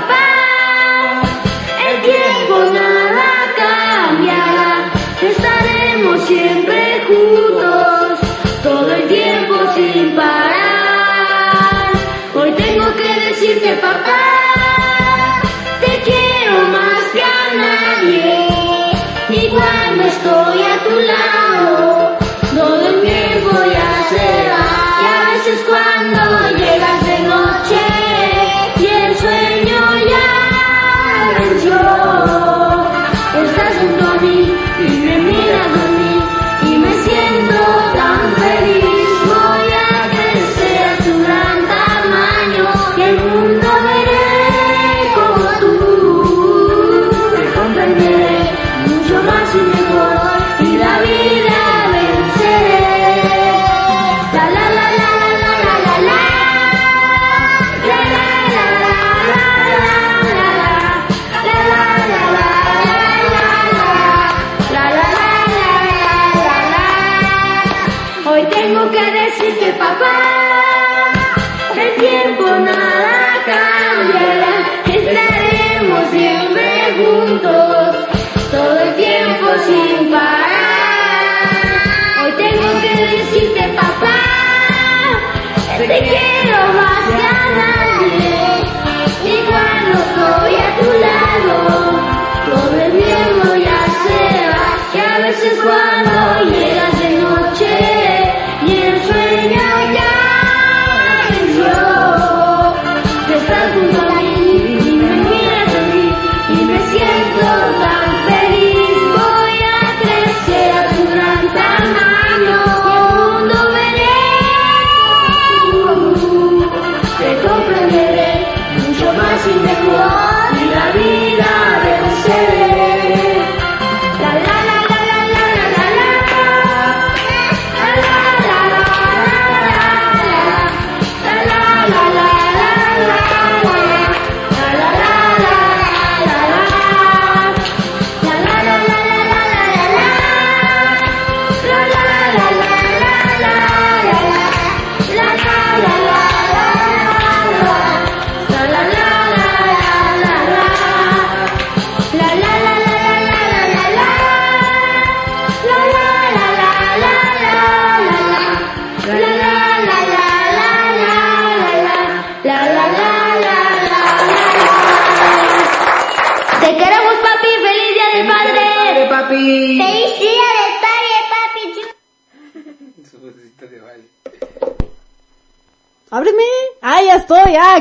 papá.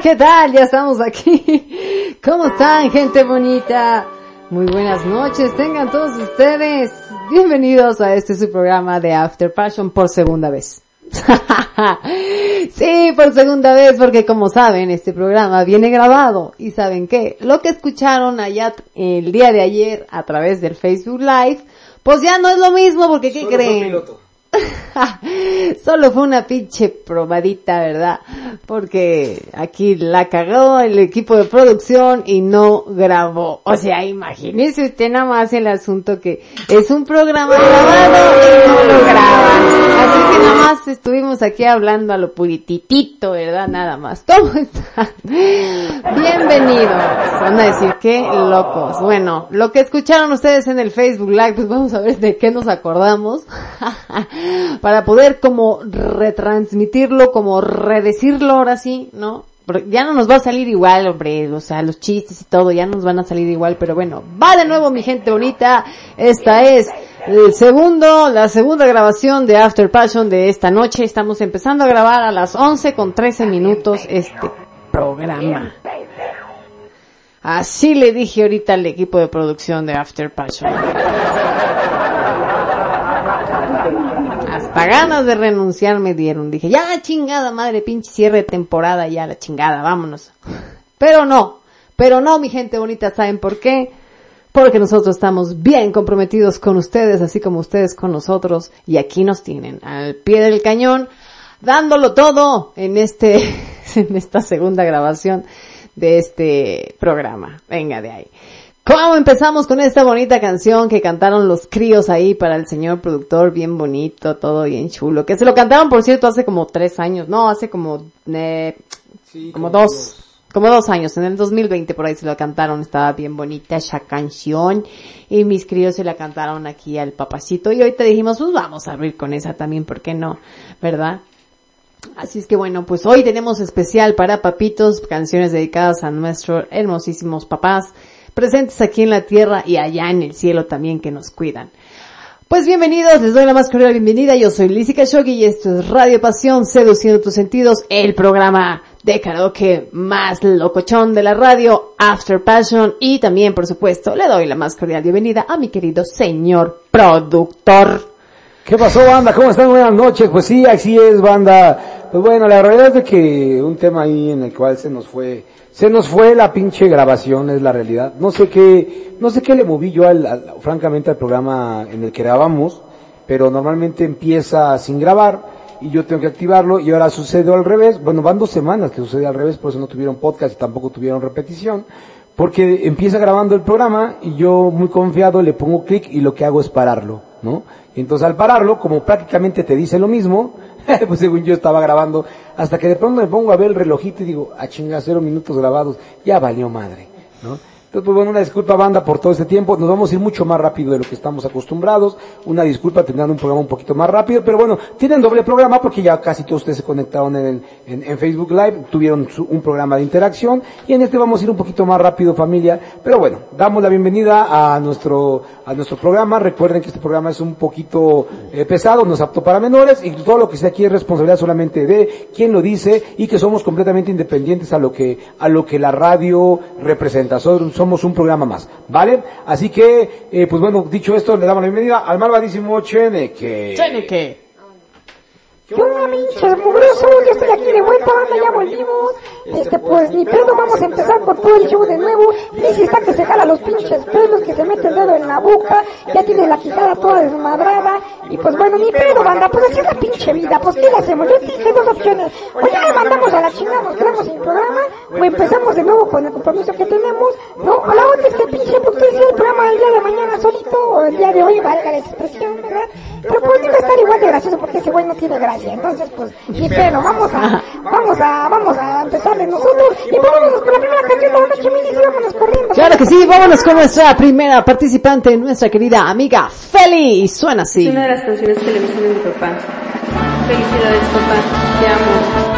Qué tal! Ya estamos aquí. ¿Cómo están, gente bonita? Muy buenas noches, tengan todos ustedes. Bienvenidos a este su programa de After Passion por segunda vez. sí, por segunda vez, porque como saben, este programa viene grabado. Y saben qué, lo que escucharon allá el día de ayer a través del Facebook Live, pues ya no es lo mismo, porque ¿qué Solo creen? Solo fue una pinche probadita, ¿verdad? Porque aquí la cagó el equipo de producción y no grabó. O sea, imagínese usted nada más el asunto que es un programa grabado y no lo graban. Así que nada más estuvimos aquí hablando a lo purititito, ¿verdad? Nada más. ¿Cómo están? Bienvenidos. Van a decir, qué locos. Bueno, lo que escucharon ustedes en el Facebook Live, pues vamos a ver de qué nos acordamos. Para poder como retransmitirlo, como redecirlo ahora sí, ¿no? Porque ya no nos va a salir igual, hombre, o sea, los chistes y todo ya nos van a salir igual, pero bueno, va de nuevo mi gente bonita, esta es el segundo, la segunda grabación de After Passion de esta noche, estamos empezando a grabar a las 11 con 13 minutos este programa. Así le dije ahorita al equipo de producción de After Passion. Hasta ganas de renunciar me dieron. Dije, ya chingada madre, pinche cierre de temporada, ya la chingada, vámonos. Pero no, pero no, mi gente bonita, ¿saben por qué? Porque nosotros estamos bien comprometidos con ustedes, así como ustedes con nosotros, y aquí nos tienen, al pie del cañón, dándolo todo en este, en esta segunda grabación de este programa. Venga de ahí. ¿Cómo empezamos con esta bonita canción que cantaron los críos ahí para el señor productor? Bien bonito, todo bien chulo. Que se lo cantaron, por cierto, hace como tres años. No, hace como, eh, Sí, como dos. como dos años, en el 2020 por ahí se la cantaron, estaba bien bonita esa canción y mis críos se la cantaron aquí al papacito y hoy te dijimos, pues vamos a abrir con esa también, ¿por qué no? ¿Verdad? Así es que bueno, pues hoy tenemos especial para papitos, canciones dedicadas a nuestros hermosísimos papás, presentes aquí en la tierra y allá en el cielo también que nos cuidan. Pues bienvenidos, les doy la más cordial bienvenida, yo soy Lizzie Khashoggi y esto es Radio Pasión, seduciendo tus sentidos, el programa de karaoke más locochón de la radio, After Passion, y también, por supuesto, le doy la más cordial bienvenida a mi querido señor productor. ¿Qué pasó, banda? ¿Cómo están? Buenas noches. Pues sí, así es, banda. Pues bueno, la realidad es de que un tema ahí en el cual se nos fue, se nos fue la pinche grabación, es la realidad. No sé qué, no sé qué le moví yo al, al- francamente al programa en el que grabamos, pero normalmente empieza sin grabar y yo tengo que activarlo y ahora sucede al revés. Bueno, van dos semanas que sucede al revés, por eso no tuvieron podcast y tampoco tuvieron repetición. Porque empieza grabando el programa y yo muy confiado le pongo clic y lo que hago es pararlo, ¿no? Entonces al pararlo, como prácticamente te dice lo mismo, pues según yo estaba grabando, hasta que de pronto me pongo a ver el relojito y digo, a chinga, cero minutos grabados, ya valió madre, ¿no? Entonces, pues bueno, una disculpa banda por todo este tiempo, nos vamos a ir mucho más rápido de lo que estamos acostumbrados, una disculpa tendrán un programa un poquito más rápido, pero bueno, tienen doble programa porque ya casi todos ustedes se conectaron en, en, Facebook Live, tuvieron su- un programa de interacción. Y en este vamos a ir un poquito más rápido familia, pero bueno, damos la bienvenida a nuestro, a nuestro programa, recuerden que este programa es un poquito eh, pesado, no es apto para menores. Y todo lo que esté aquí es responsabilidad solamente de quien lo dice y que somos completamente independientes a lo que, a lo que la radio representa. Somos un programa más, ¿vale? Así que, eh, pues bueno, dicho esto, le damos la bienvenida al malvadísimo Cheneque. Cheneque. ¿Qué onda, pinches mugrosos? Ya estoy aquí de vuelta, banda, ya volvimos. Este, pues, ni pedo, vamos a empezar con todo el show de nuevo. Lizzy está que se jala los pinches pelos, que se mete el dedo en la boca, ya tiene la quijada toda desmadrada. Y pues bueno, ni pedo, banda, pues así es la pinche vida, pues ¿qué le hacemos? Yo dije dos opciones. O ya le mandamos a la chingada, nos quedamos sin programa, o empezamos de nuevo con el compromiso que tenemos, ¿no? O la otra es que pinche productor hiciera el programa el día de mañana solito, o el día de hoy, valga la expresión, ¿verdad? Pero pues a estar igual de gracioso porque ese güey no tiene gracia. Entonces, pues, ni pedo, vamos a, vamos a, vamos a empezar de nosotros. Y vámonos con la primera canción de la noche, minis, y vámonos corriendo. Claro que sí, vámonos con nuestra primera participante, nuestra querida amiga Feli, y suena así. Es una de las canciones que le gustan a mi papá. Felicidades, papá. Te amo.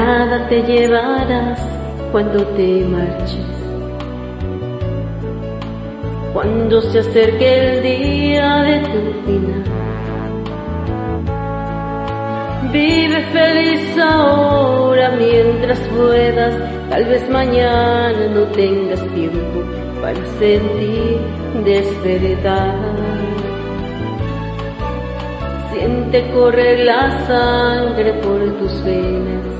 Nada te llevarás cuando te marches. Cuando se acerque el día de tu final. Vive feliz ahora mientras puedas, tal vez mañana no tengas tiempo para sentir despertar. Siente correr la sangre por tus venas.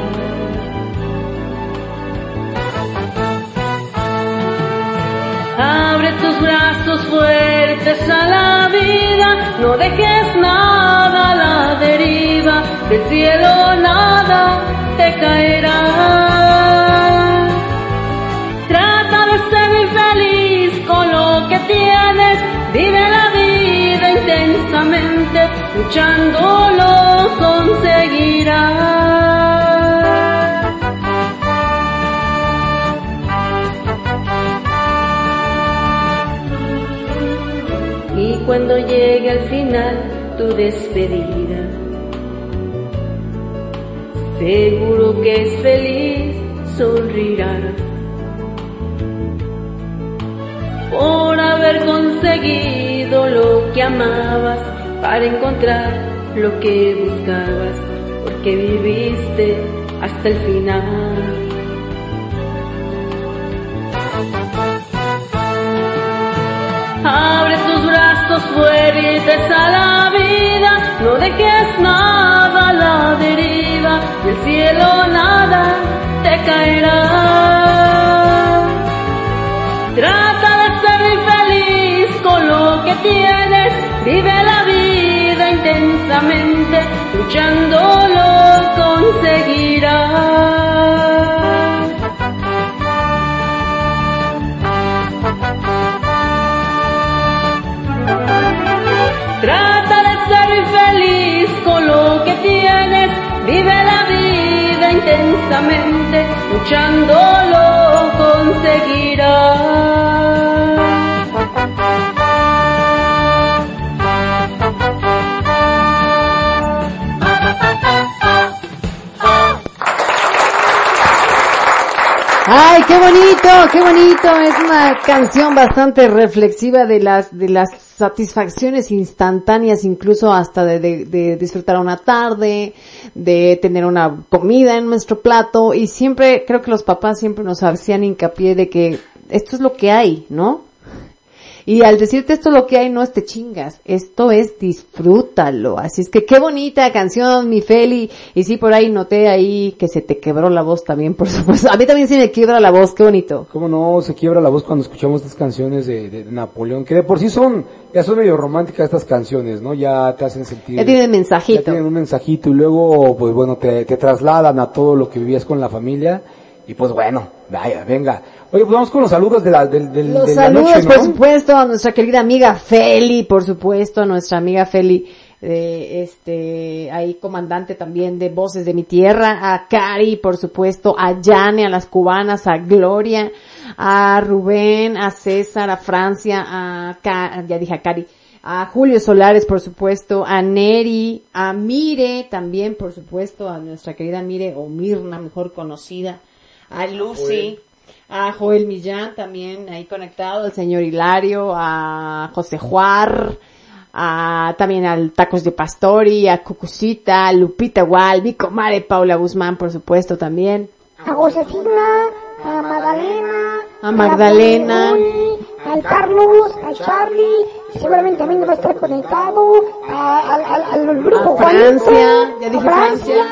Abre tus brazos fuertes a la vida, no dejes nada a la deriva, del cielo nada te caerá. Trata de ser feliz con lo que tienes, vive la vida intensamente, luchando lo conseguirás. Cuando llegue al final tu despedida, seguro que es feliz, sonrirás. Por haber conseguido lo que amabas, para encontrar lo que buscabas, porque viviste hasta el final. Abre brazos fuertes a la vida, no dejes nada a la deriva, del cielo nada te caerá. Trata de ser feliz con lo que tienes, vive la vida intensamente, luchando lo conseguirás. Vive la vida intensamente, luchando lo conseguirás. Ay, qué bonito, qué bonito. Es una canción bastante reflexiva de las, de las satisfacciones instantáneas, incluso hasta de, de- de disfrutar una tarde, de tener una comida en nuestro plato. Y siempre, creo que los papás siempre nos hacían hincapié de que esto es lo que hay, ¿no? Y al decirte esto es lo que hay, no es te chingas. Esto es disfrútalo. Así es que qué bonita canción, mi Feli. Y sí, por ahí noté ahí que se te quebró la voz también, por supuesto. A mí también se me quiebra la voz, qué bonito. ¿Cómo no se quiebra la voz cuando escuchamos estas canciones de, de Napoleón? Que de por sí son, ya son medio románticas estas canciones, ¿no? Ya te hacen sentir... Ya tienen Ya mensajito. tienen un mensajito y luego, pues bueno, te, te trasladan a todo lo que vivías con la familia. Y pues bueno, vaya, venga. Oye, pues vamos con los saludos de la, del, del- Los de la saludos, noche, ¿no? por supuesto, a nuestra querida amiga Feli, por supuesto, a nuestra amiga Feli, eh, este, ahí comandante también de Voces de mi Tierra, a Cari, por supuesto, a Yane, a las cubanas, a Gloria, a Rubén, a César, a Francia, a, Ca- ya dije a Cari, a Julio Solares, por supuesto, a Neri, a Mire, también, por supuesto, a nuestra querida Mire, o Mirna, mejor conocida, a Lucy, a Joel Millán también ahí conectado, al señor Hilario, a José Juar, a, también al Tacos de Pastori, a Cucucita, a Lupita Gual, mi comadre Paula Guzmán, por supuesto, también. a Josefina, a Magdalena, A Magdalena. al Carlos, al Charlie, seguramente también va a estar conectado, a- al, al, al Francia, Juanito, ya dije a Francia.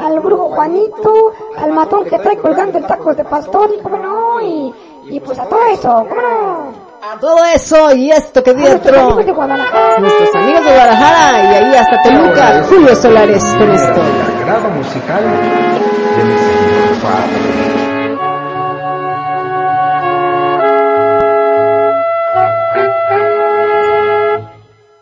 Al brujo Juanito, al matón que trae colgando el taco de pastor, y cómo no, y, y pues a todo eso, cómo no. A todo eso y esto que nuestros dentro. amigos de Guadalajara. Nuestros amigos de Guadalajara y ahí hasta Toluca, Julio Solares con esto. El agrado musical de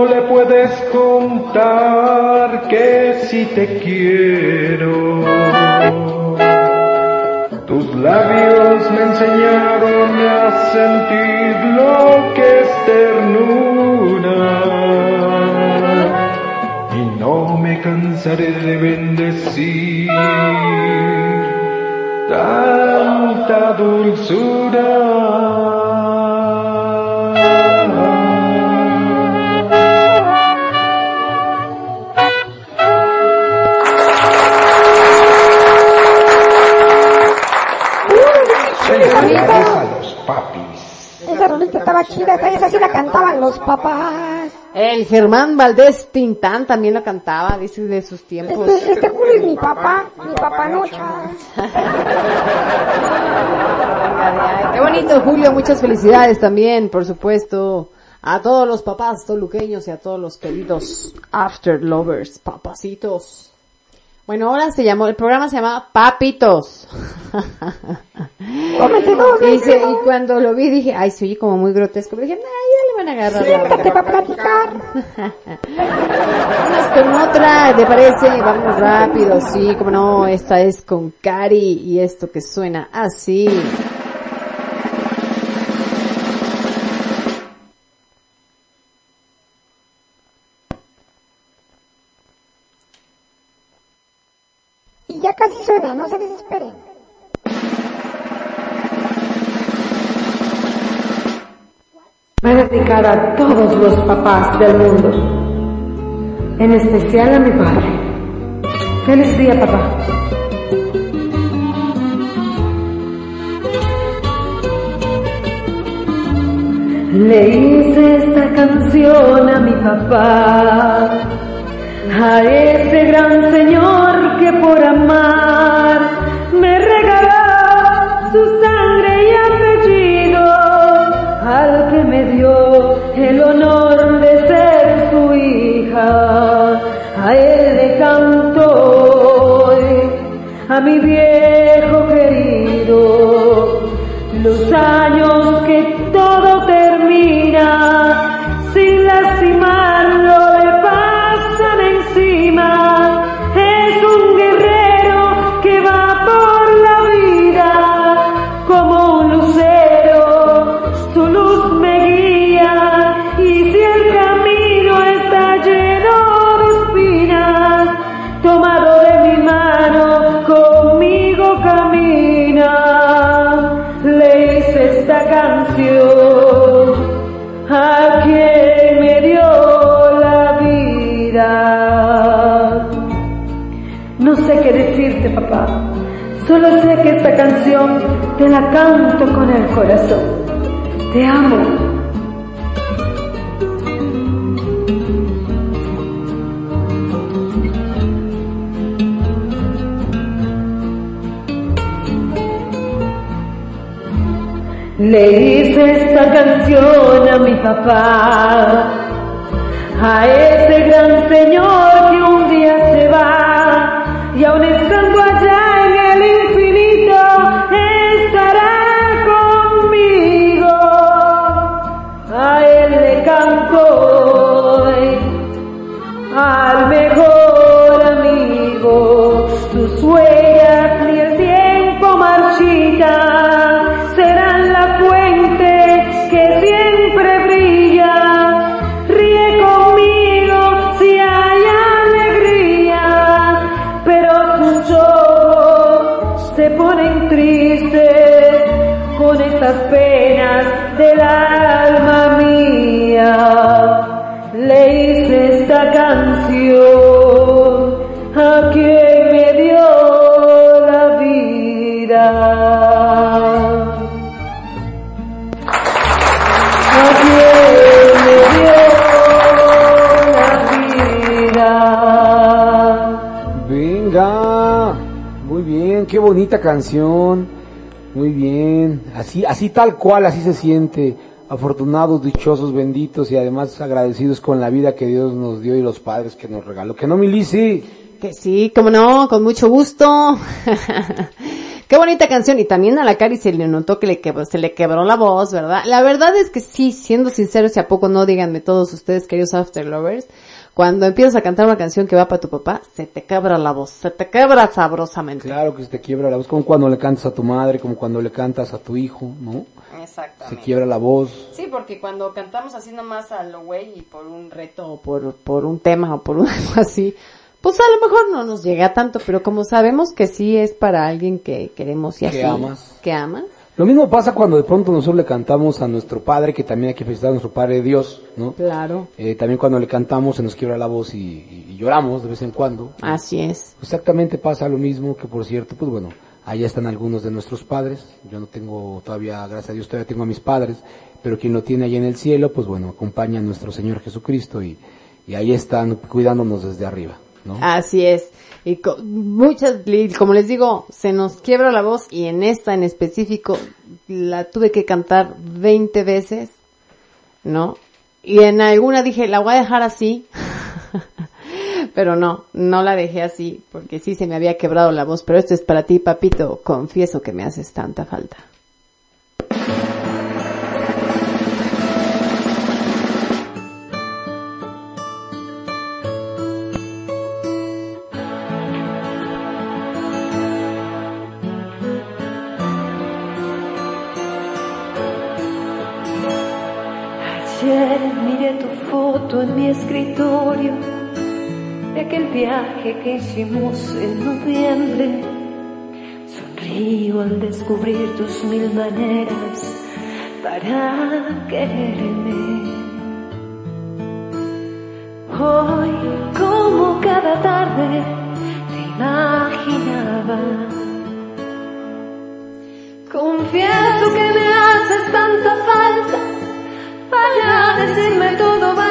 Mundo le puedes contar que si te quiero. Tus labios me enseñaron a sentir lo que es ternura. Y no me cansaré de bendecir tanta dulzura. Cantaban los papás. El Germán Valdés Tintán también lo cantaba, dice de sus tiempos. Este, este Julio es mi papá, mi papá Nocha. Ay, Qué bonito, Julio. Muchas felicidades también, por supuesto, a todos los papás toluqueños y a todos los queridos After Lovers, papacitos. Bueno, ahora se llamó, el programa se llama Papitos. Dice, Alfredo. y cuando lo vi dije, ay, se oye como muy grotesco. Pero dije, le van a agarrar Siéntate onda". para platicar. Con otra, ¿te parece? Vamos rápido, sí, como no, esta es con Cari y esto que suena así. Y ya casi suena, no se desesperen. Va dedicada a todos los papás del mundo, en especial a mi padre. Feliz día, papá. Le hice esta canción a mi papá, a ese gran señor que por amar me regaló su Solo sé que esta canción te la canto con el corazón. Te amo. Le hice esta canción a mi papá, a ese gran señor que un día se va y aun estando allá le canto hoy, al bien, qué bonita canción, muy bien, así, así tal cual, así se siente, afortunados, dichosos, benditos y además agradecidos con la vida que Dios nos dio y los padres que nos regaló. Que no, Milisi, Que sí, como no, con mucho gusto. Qué bonita canción. Y también a la Cari se le notó que le se le quebró la voz, ¿verdad? La verdad es que sí, siendo sinceros, si a poco no, díganme todos ustedes, queridos After Lovers, cuando empiezas a cantar una canción que va para tu papá, se te quebra la voz, se te quebra sabrosamente. Claro que se te quiebra la voz, como cuando le cantas a tu madre, como cuando le cantas a tu hijo, ¿no? Se Exactamente. quiebra la voz. Sí, porque cuando cantamos así nomás a lo güey y por un reto o por, por un tema o por un, algo así, pues a lo mejor no nos llega tanto, pero como sabemos que sí es para alguien que queremos y Que así. amas. Que amas. Lo mismo pasa cuando de pronto nosotros le cantamos a nuestro padre, que también hay que felicitar a nuestro padre Dios, ¿no? Claro. Eh, también cuando le cantamos se nos quiebra la voz y, y- y lloramos de vez en cuando. Así es. Exactamente pasa lo mismo que por cierto, pues bueno, allá están algunos de nuestros padres. Yo no tengo todavía, gracias a Dios, todavía tengo a mis padres, pero quien lo tiene allá en el cielo, pues bueno, acompaña a nuestro Señor Jesucristo y, y ahí están cuidándonos desde arriba, ¿no? Así es. Y co- muchas, como les digo, se nos quiebra la voz y en esta en específico la tuve que cantar 20 veces, ¿no? Y en alguna dije, la voy a dejar así. pero no, no la dejé así porque sí se me había quebrado la voz. Pero esto es para ti, papito. Confieso que me haces tanta falta. Escritorio de aquel viaje que hicimos en noviembre. Sonrío al descubrir tus mil maneras para quererme. Hoy, como cada tarde, te imaginaba. Confieso que me haces tanta falta para decirme todo va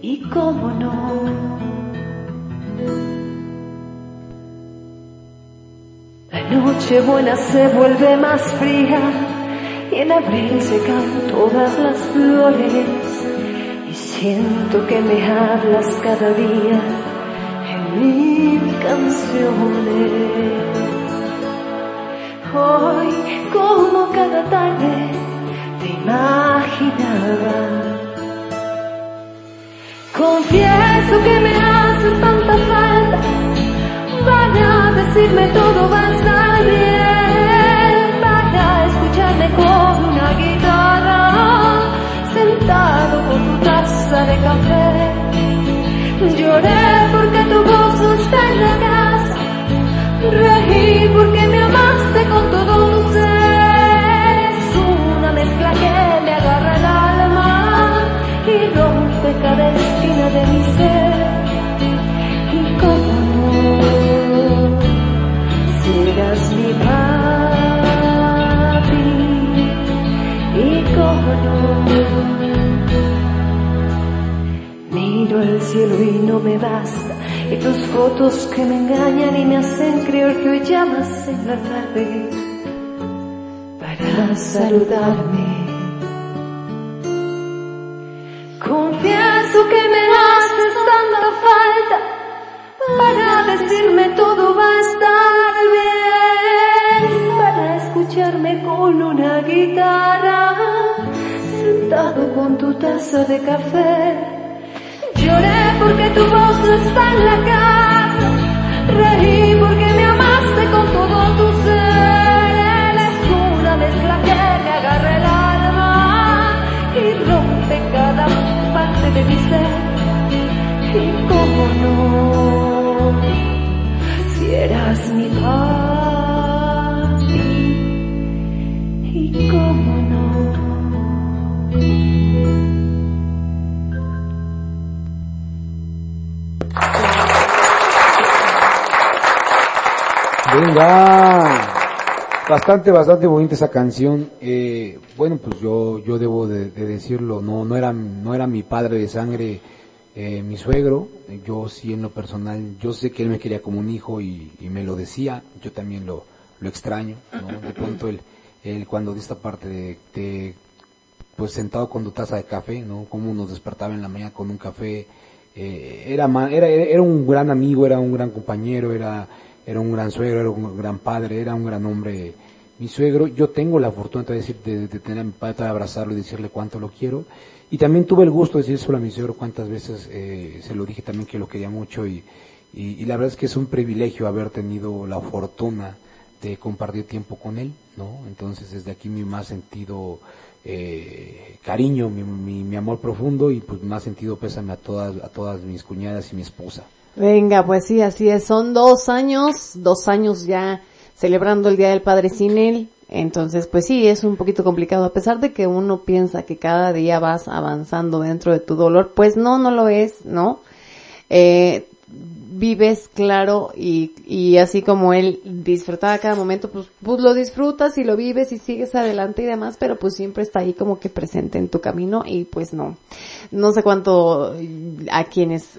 y cómo no. La noche buena se vuelve más fría y en abril se caen todas las flores y siento que me hablas cada día en mil canciones. Hoy, como cada tarde, te imaginaba. Confieso que me haces tanta falta para decirme todo va a estar bien, para escucharme con una guitarra, sentado con tu taza de café. Lloré porque tu voz está en la casa, reí porque me amaste con todo tu ser. Es una mezcla que me agarra el alma y rompe cada esquina de mi ser. Miro al cielo y no me basta, y tus fotos que me engañan y me hacen creer que hoy llamas en la tarde para saludarme. Confieso que me haces tanta falta para decirme todo va a estar bien, para escucharme con una guitarra, con tu taza de café. Lloré porque tu voz no está en la casa, reí porque me amaste con todo tu ser, eres una mezcla que me agarra el alma y rompe cada parte de mi ser. Y cómo no, si eras mi papi, Venga. Bastante, bastante bonita esa canción. Eh, bueno, pues yo, yo debo de, de decirlo, no, no era, no era mi padre de sangre, eh, mi suegro. Yo sí en lo personal, yo sé que él me quería como un hijo y, me lo decía. Yo también lo, lo extraño, ¿no? De pronto él, él cuando de esta parte de, pues sentado con tu taza de café, ¿no? Como nos despertaba en la mañana con un café, eh, era, era, era un gran amigo, era un gran compañero, era, era un gran suegro, era un gran padre, era un gran hombre. Mi suegro, yo tengo la fortuna de, decir, de, tener a mi padre, de abrazarlo y decirle cuánto lo quiero. Y también tuve el gusto de decírselo a mi suegro cuántas veces eh, se lo dije también que lo quería mucho y, y, y la verdad es que es un privilegio haber tenido la fortuna de compartir tiempo con él, ¿no? Entonces desde aquí mi más sentido eh, cariño, mi, mi, mi amor profundo y pues más sentido pésame a todas, a todas mis cuñadas y mi esposa. Venga, pues sí, así es. Son dos años, dos años ya celebrando el Día del Padre sin él. Entonces, pues sí, es un poquito complicado. A pesar de que uno piensa que cada día vas avanzando dentro de tu dolor, pues no, no lo es, ¿no? Eh, vives claro y, y así como él disfrutaba cada momento, pues, pues lo disfrutas y lo vives y sigues adelante y demás, pero pues siempre está ahí como que presente en tu camino y pues no. No sé cuánto a quienes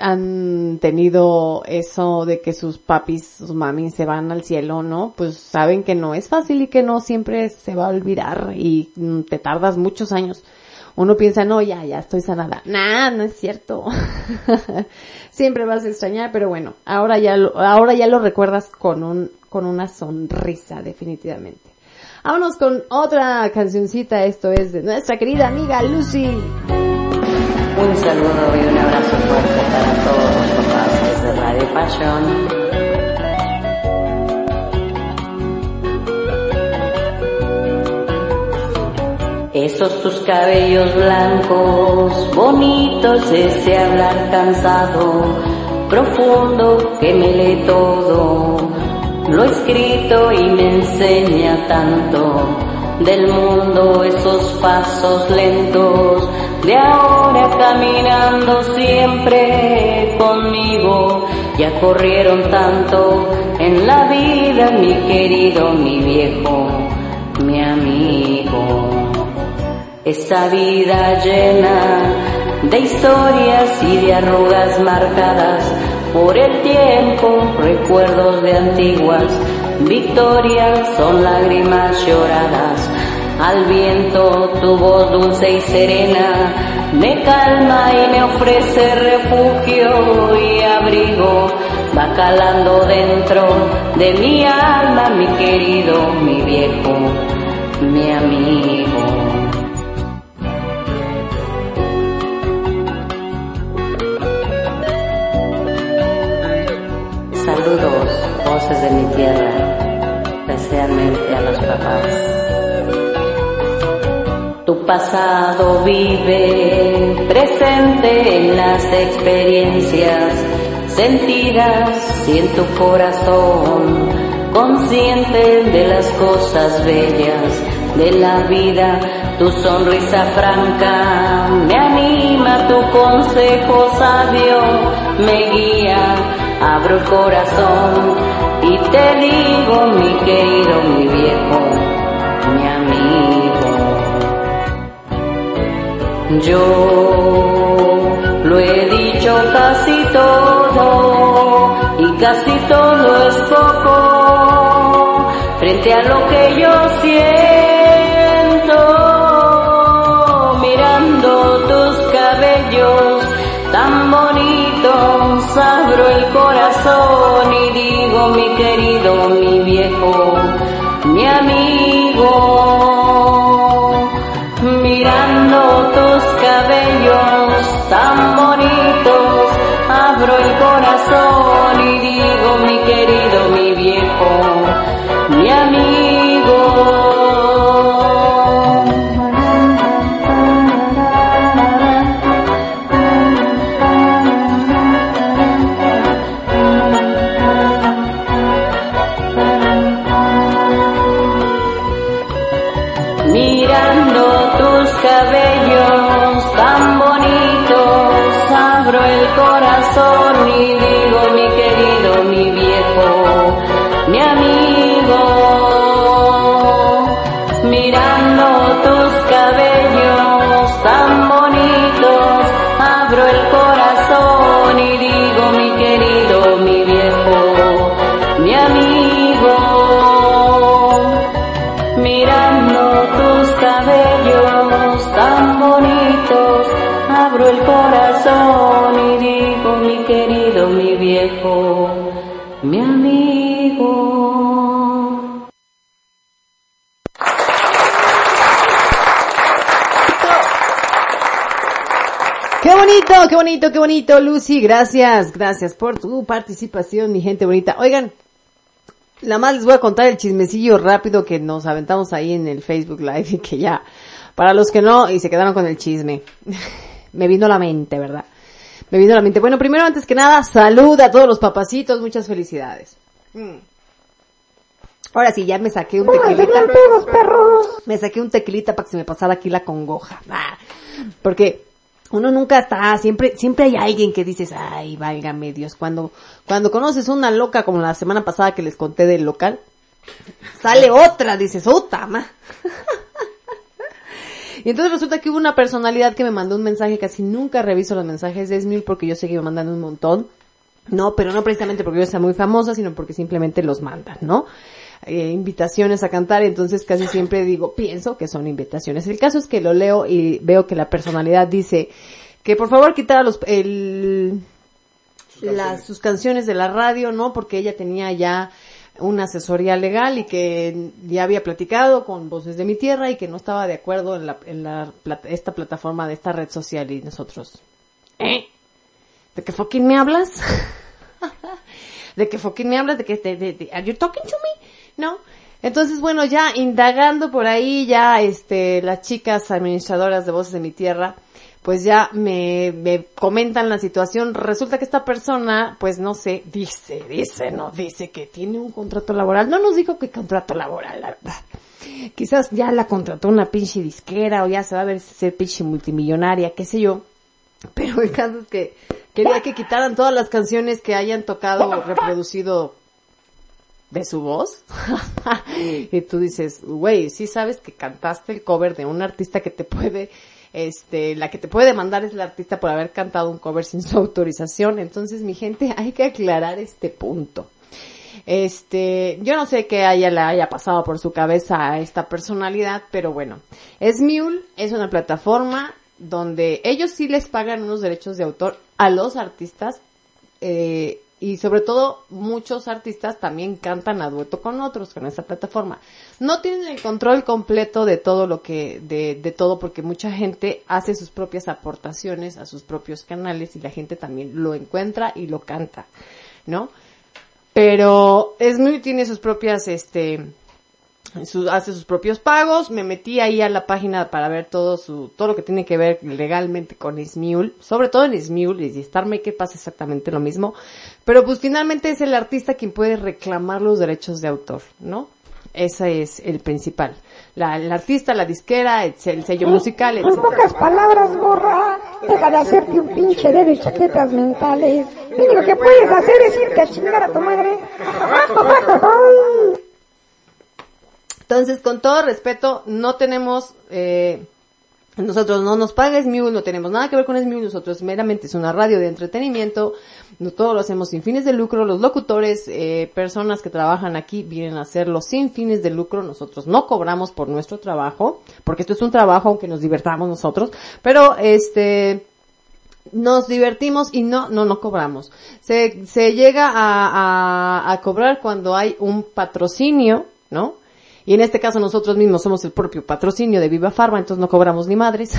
han tenido eso de que sus papis, sus mamis se van al cielo, ¿no? Pues saben que no es fácil y que no siempre se va a olvidar y mm, te tardas muchos años. Uno piensa, no, ya, ya estoy sanada. Nah, no es cierto. siempre vas a extrañar, pero bueno, ahora ya lo, ahora ya lo recuerdas con un, con una sonrisa, definitivamente. Vámonos con otra cancioncita, esto es de nuestra querida amiga Lucy. Un saludo y un abrazo fuerte para todos los papás desde Radio Pasión. Esos tus cabellos blancos, bonitos, ese hablar cansado, profundo que me lee todo, lo escrito y me enseña tanto del mundo, esos pasos lentos, de ahora caminando siempre conmigo, ya corrieron tanto en la vida, mi querido, mi viejo, mi amigo. Esa vida llena de historias y de arrugas marcadas por el tiempo, recuerdos de antiguas victorias, son lágrimas lloradas. Al viento tu voz dulce y serena me calma y me ofrece refugio y abrigo. Va calando dentro de mi alma, mi querido, mi viejo, mi amigo. De mi tierra, especialmente a los papás. Tu pasado vive presente en las experiencias sentidas y en tu corazón, consciente de las cosas bellas de la vida. Tu sonrisa franca me anima, tu consejo sabio me guía abro el corazón y te digo, mi querido, mi viejo, mi amigo. Yo lo he dicho casi todo y casi todo es poco frente a lo que yo siento abro el corazón y digo mi querido, mi viejo, mi amigo, mirando tus cabellos tan bonitos, abro el corazón bonito, qué bonito, qué bonito, Lucy. Gracias, gracias por tu participación, mi gente bonita. Oigan, nada más les voy a contar el chismecillo rápido que nos aventamos ahí en el Facebook Live y que ya, para los que no, y se quedaron con el chisme. Me vino a la mente, ¿verdad? Me vino a la mente. Bueno, primero, antes que nada, salud a todos los papacitos, muchas felicidades. Mm. Ahora sí, ya me saqué un tequilita. perros. Me saqué un tequilita para que se me pasara aquí la congoja. Ah, Porque uno nunca está, siempre, siempre hay alguien que dices, ay, válgame Dios, cuando, cuando conoces una loca como la semana pasada que les conté del local, sale otra, dices, otra, ma. Y entonces resulta que hubo una personalidad que me mandó un mensaje, casi nunca reviso los mensajes de Smil porque yo sé que me mandan un montón. No, pero no precisamente porque yo sea muy famosa, sino porque simplemente los mandan, ¿no? Eh, invitaciones a cantar, entonces casi siempre digo, pienso que son invitaciones. El caso es que lo leo y veo que la personalidad dice que por favor quitara los, el, las, sus canciones de la radio, ¿no? Porque ella tenía ya una asesoría legal y que ya había platicado con Voces de mi Tierra y que no estaba de acuerdo en la, en la, esta plataforma de esta red social y nosotros, ¿eh? ¿De qué fucking me hablas? ¿De qué fucking me hablas? ¿De qué, de, de, de- are you talking to me? ¿No? Entonces, bueno, ya indagando por ahí, ya, este, las chicas administradoras de Voces de mi Tierra, pues ya me, me comentan la situación. Resulta que esta persona, pues no sé, dice, dice, no, dice que tiene un contrato laboral. No nos dijo qué contrato laboral, la verdad. Quizás ya la contrató una pinche disquera o ya se va a ver ser pinche multimillonaria, qué sé yo. Pero el caso es que quería que quitaran todas las canciones que hayan tocado o reproducido de su voz. y tú dices, güey, sí sabes que cantaste el cover de un artista que te puede, este, la que te puede demandar es la artista por haber cantado un cover sin su autorización. Entonces, mi gente, hay que aclarar este punto. Este, yo no sé qué haya, le haya pasado por su cabeza a esta personalidad, pero bueno. Smule es una plataforma donde ellos sí les pagan unos derechos de autor a los artistas, eh, y sobre todo muchos artistas también cantan a dueto con otros con esa plataforma. No tienen el control completo de todo lo que, de, de todo porque mucha gente hace sus propias aportaciones a sus propios canales y la gente también lo encuentra y lo canta, ¿no? Pero Smule tiene sus propias, este, su- hace sus propios pagos. Me metí ahí a la página para ver todo su, todo lo que tiene que ver legalmente con Smule, sobre todo en Smule y Star Maker pasa exactamente lo mismo. Pero pues finalmente es el artista quien puede reclamar los derechos de autor, ¿no? Ese es el principal. La, el artista, la disquera, el, el sello musical, En etc. pocas palabras, gorra, deja de hacerte un pinche y chaquetas mentales. Lo único que puedes hacer es irte a chingar a tu madre. Entonces, con todo respeto, no tenemos, eh, nosotros no nos paga Smule, no tenemos nada que ver con Smule, nosotros meramente es una radio de entretenimiento, no, todo lo hacemos sin fines de lucro, los locutores, eh, personas que trabajan aquí vienen a hacerlo sin fines de lucro, nosotros no cobramos por nuestro trabajo, porque esto es un trabajo aunque nos divertamos nosotros, pero este, nos divertimos y no, no, no cobramos. Se, se llega a, a, a cobrar cuando hay un patrocinio, ¿no? Y en este caso nosotros mismos somos el propio patrocinio de Viva Farma, entonces no cobramos ni madres.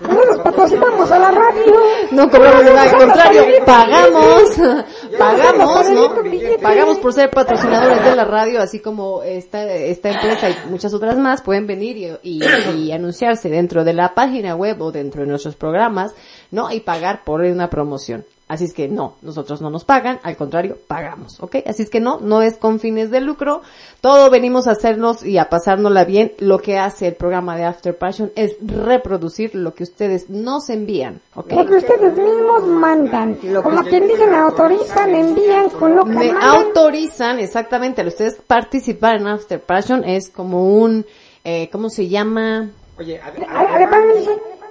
Nosotros patrocinamos a la radio. No cobramos nada, al contrario, pagamos, pagamos, ¿no? Pagamos por ser patrocinadores de la radio, así como esta, esta empresa y muchas otras más pueden venir y, y- y anunciarse dentro de la página web o dentro de nuestros programas, ¿no? Y pagar por una promoción. Así es que no, nosotros no nos pagan, al contrario, pagamos, ¿ok? Así es que no, no es con fines de lucro, todo venimos a hacernos y a pasárnosla bien. Lo que hace el programa de After Passion es reproducir lo que ustedes nos envían, ¿ok? Lo que ustedes mismos mandan. Como quien dice, me autorizan, envían, colocan, me mandan. autorizan exactamente al ustedes participar en After Passion es como un eh, ¿cómo se llama? Oye, ade- Además,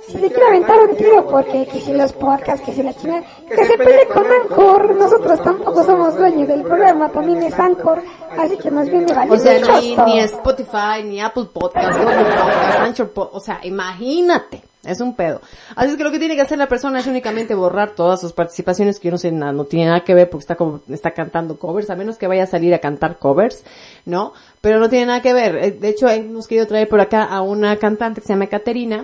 si se quiere aventar un tiro porque que si los podcasts, que si la china, que se pelee con Anchor, nosotros tampoco somos dueños del programa, también es Anchor, así que más bien me vale O sea, ni, ni Spotify, ni Apple Podcast, Google Podcast, Anchor Po- o sea, imagínate. Es un pedo. Así es que lo que tiene que hacer la persona es únicamente borrar todas sus participaciones, que yo no sé, nada, no tiene nada que ver porque está como, está cantando covers, a menos que vaya a salir a cantar covers, ¿no? Pero no tiene nada que ver. Eh, De hecho, hemos querido traer por acá a una cantante que se llama Caterina,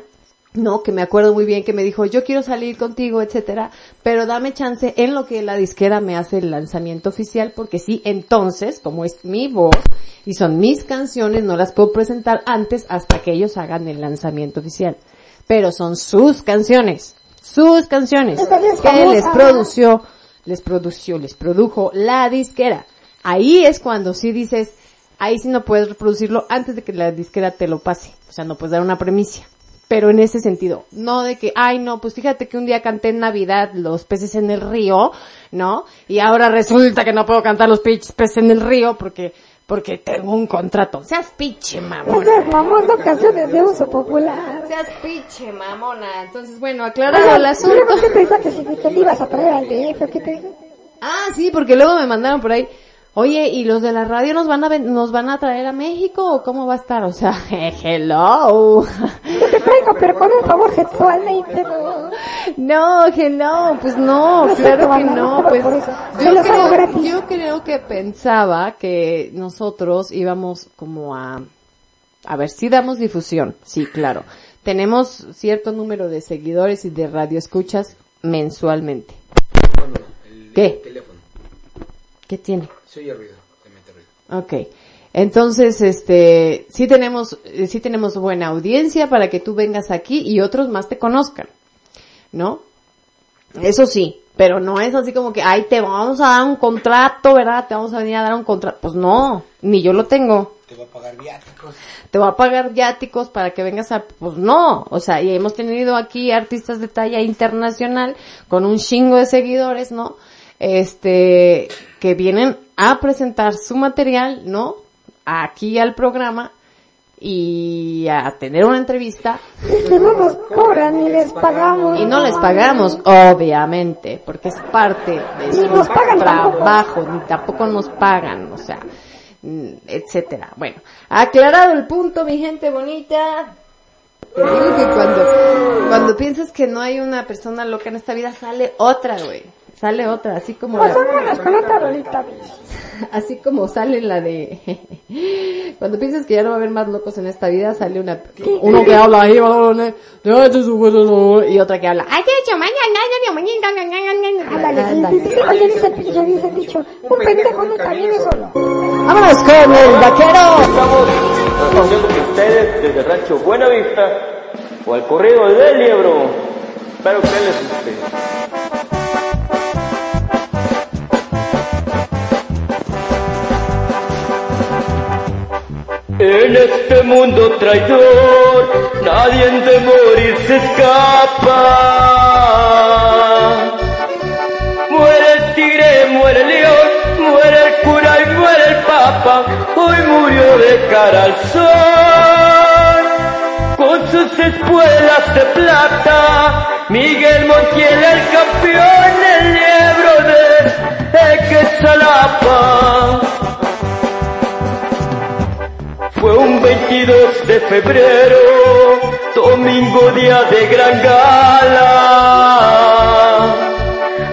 no, que me acuerdo muy bien que me dijo, yo quiero salir contigo, etcétera, pero dame chance en lo que la disquera me hace el lanzamiento oficial, porque sí, entonces, como es mi voz y son mis canciones, no las puedo presentar antes hasta que ellos hagan el lanzamiento oficial. Pero son sus canciones, sus canciones, que les produció, les produció, les produjo la disquera. Ahí es cuando sí dices, ahí sí no puedes reproducirlo antes de que la disquera te lo pase. O sea, no puedes dar una premicia. Pero en ese sentido, no de que, ay no, pues fíjate que un día canté en Navidad los peces en el río, ¿no? Y ahora resulta que no puedo cantar los peces en el río porque, porque tengo un contrato. Seas pinche mamona. Esas mamón son canciones de uso popular. Seas pinche mamona. Entonces, bueno, aclarado el asunto. Luego, ¿qué te dijo que si que te ibas a traer al DF o qué te dijo? Ah, sí, porque luego me mandaron por ahí. Oye, ¿y los de la radio nos van a ven- nos van a traer a México o cómo va a estar? O sea, hello. Pero con un favor sexual, ahí te lo- No, pues no, No claro que no, por pues yo creo, gratis. yo creo que pensaba que nosotros íbamos como a a ver, sí damos difusión, sí, claro. Tenemos cierto número de seguidores y de radioescuchas mensualmente. ¿Qué? Teléfono. ¿Qué tiene? Se oye ruido, se mete ruido. Ok. Entonces, este, sí tenemos, eh, sí tenemos buena audiencia para que tú vengas aquí y otros más te conozcan. ¿No? Eso sí, pero no es así como que, ay, te vamos a dar un contrato, ¿verdad? Te vamos a venir a dar un contrato. Pues no, ni yo lo tengo. Te va a pagar viáticos. Te va a pagar viáticos para que vengas a, pues no, o sea, y hemos tenido aquí artistas de talla internacional con un chingo de seguidores, ¿no? Este, que vienen a presentar su material, ¿no? Aquí al programa y a tener una entrevista no nos cobran ni les pagamos. y no les pagamos, obviamente, porque es parte de su tampoco. trabajo, ni tampoco nos pagan, o sea, mm, etcétera. Bueno, aclarado el punto, mi gente bonita. Te digo que cuando, cuando piensas que no hay una persona loca en esta vida, sale otra, güey. Sale otra, así como Pues la, vámonos con otra rolita, así como sale la de, cuando piensas que ya no va a haber más locos en esta vida, sale una, uno que habla ahí, y otra que habla, ay, sí, sí, oye, dice el dicho, dice el dicho, un pendejo nunca viene solo. Vámonos con el vaquero. Estamos transmitiendo con ustedes desde el rancho Buenavista o al corrido del Liebro. Espero que les guste. En este mundo traidor, nadie de morir se escapa. Muere el tigre, muere el león, muere el cura y muere el papa. Hoy murió de cara al sol. Con sus espuelas de plata, Miguel Montiel el campeón, el liebro de Equetzalapa. Fue un 22 de febrero, domingo día de gran gala.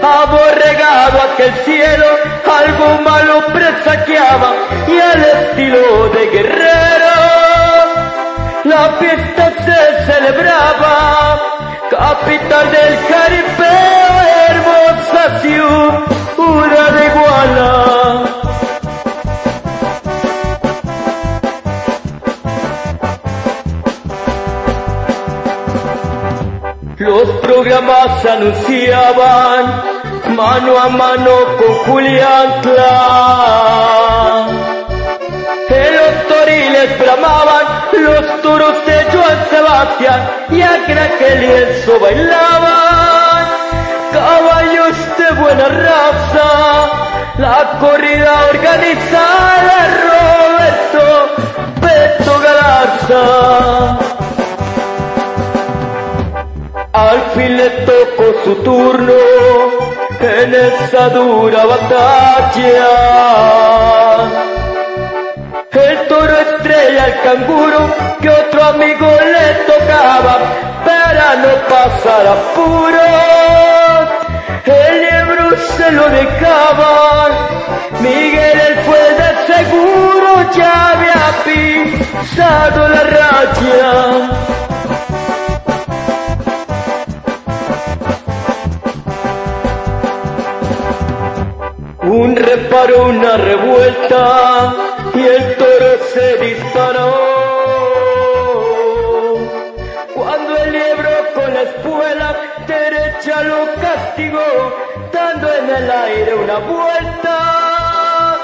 Aborregado aquel cielo, algo malo presagiaba y al estilo de guerrero, la fiesta se celebraba. Capital del Caripeo, hermosa ciudad de Iguala. Los programas anunciaban mano a mano con Julián Clan. En los toriles bramaban los toros de Joan Sebastián y a Craquel y eso bailaban. Caballos de buena raza, la corrida organizada Roberto Beto Galarza. Al fin le tocó su turno en esa dura batalla. El toro estrella al canguro que otro amigo le tocaba para no pasar apuro. El libro se lo dejaba, Miguel él fue de seguro, ya había pisado la raya. Un reparo, una revuelta y el toro se disparó. Cuando el libro con la espuela derecha lo castigó, dando en el aire una vuelta.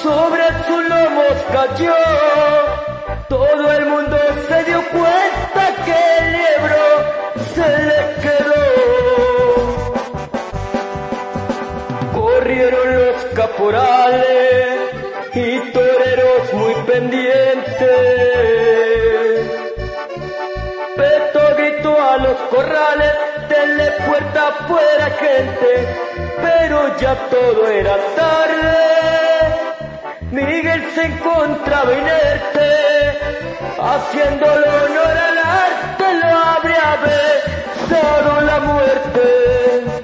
Sobre sus lomos cayó, todo el mundo se dio cuenta que el libro se le quedó. Y toreros muy pendientes. Peto gritó a los corrales, denle puerta fuera gente, pero ya todo era tarde. Miguel se encontraba inerte, haciéndole honor al arte, lo habría besado la muerte.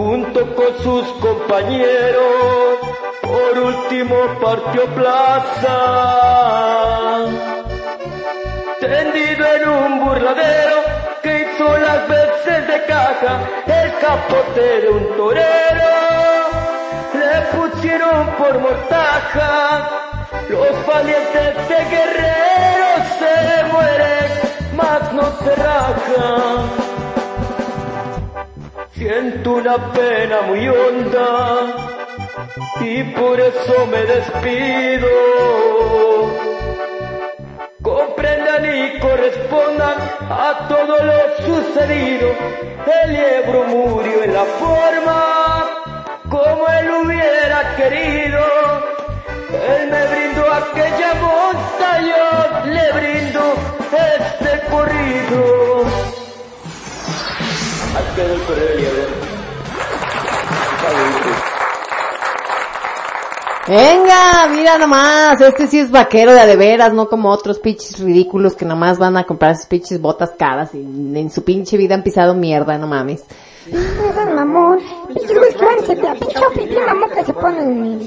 Junto con sus compañeros, por último partió plaza. Tendido en un burladero que hizo las veces de caja, el capote de un torero, le pusieron por mortaja. Los valientes de guerreros se mueren, mas no se rajan. Siento una pena muy honda y por eso me despido. Comprendan y correspondan a todo lo sucedido. El libro murió en la forma como él hubiera querido. Él me brindó aquella monta, yo le brindo este corrido. El correo del libro. Venga, mira nomás, este sí es vaquero de a de veras, no como otros pinches ridículos que nomás van a comprar sus pinches botas caras y en su pinche vida han pisado mierda, no mames. Mamón. Pinches güeyes que van, se te pinche mamón que se ponen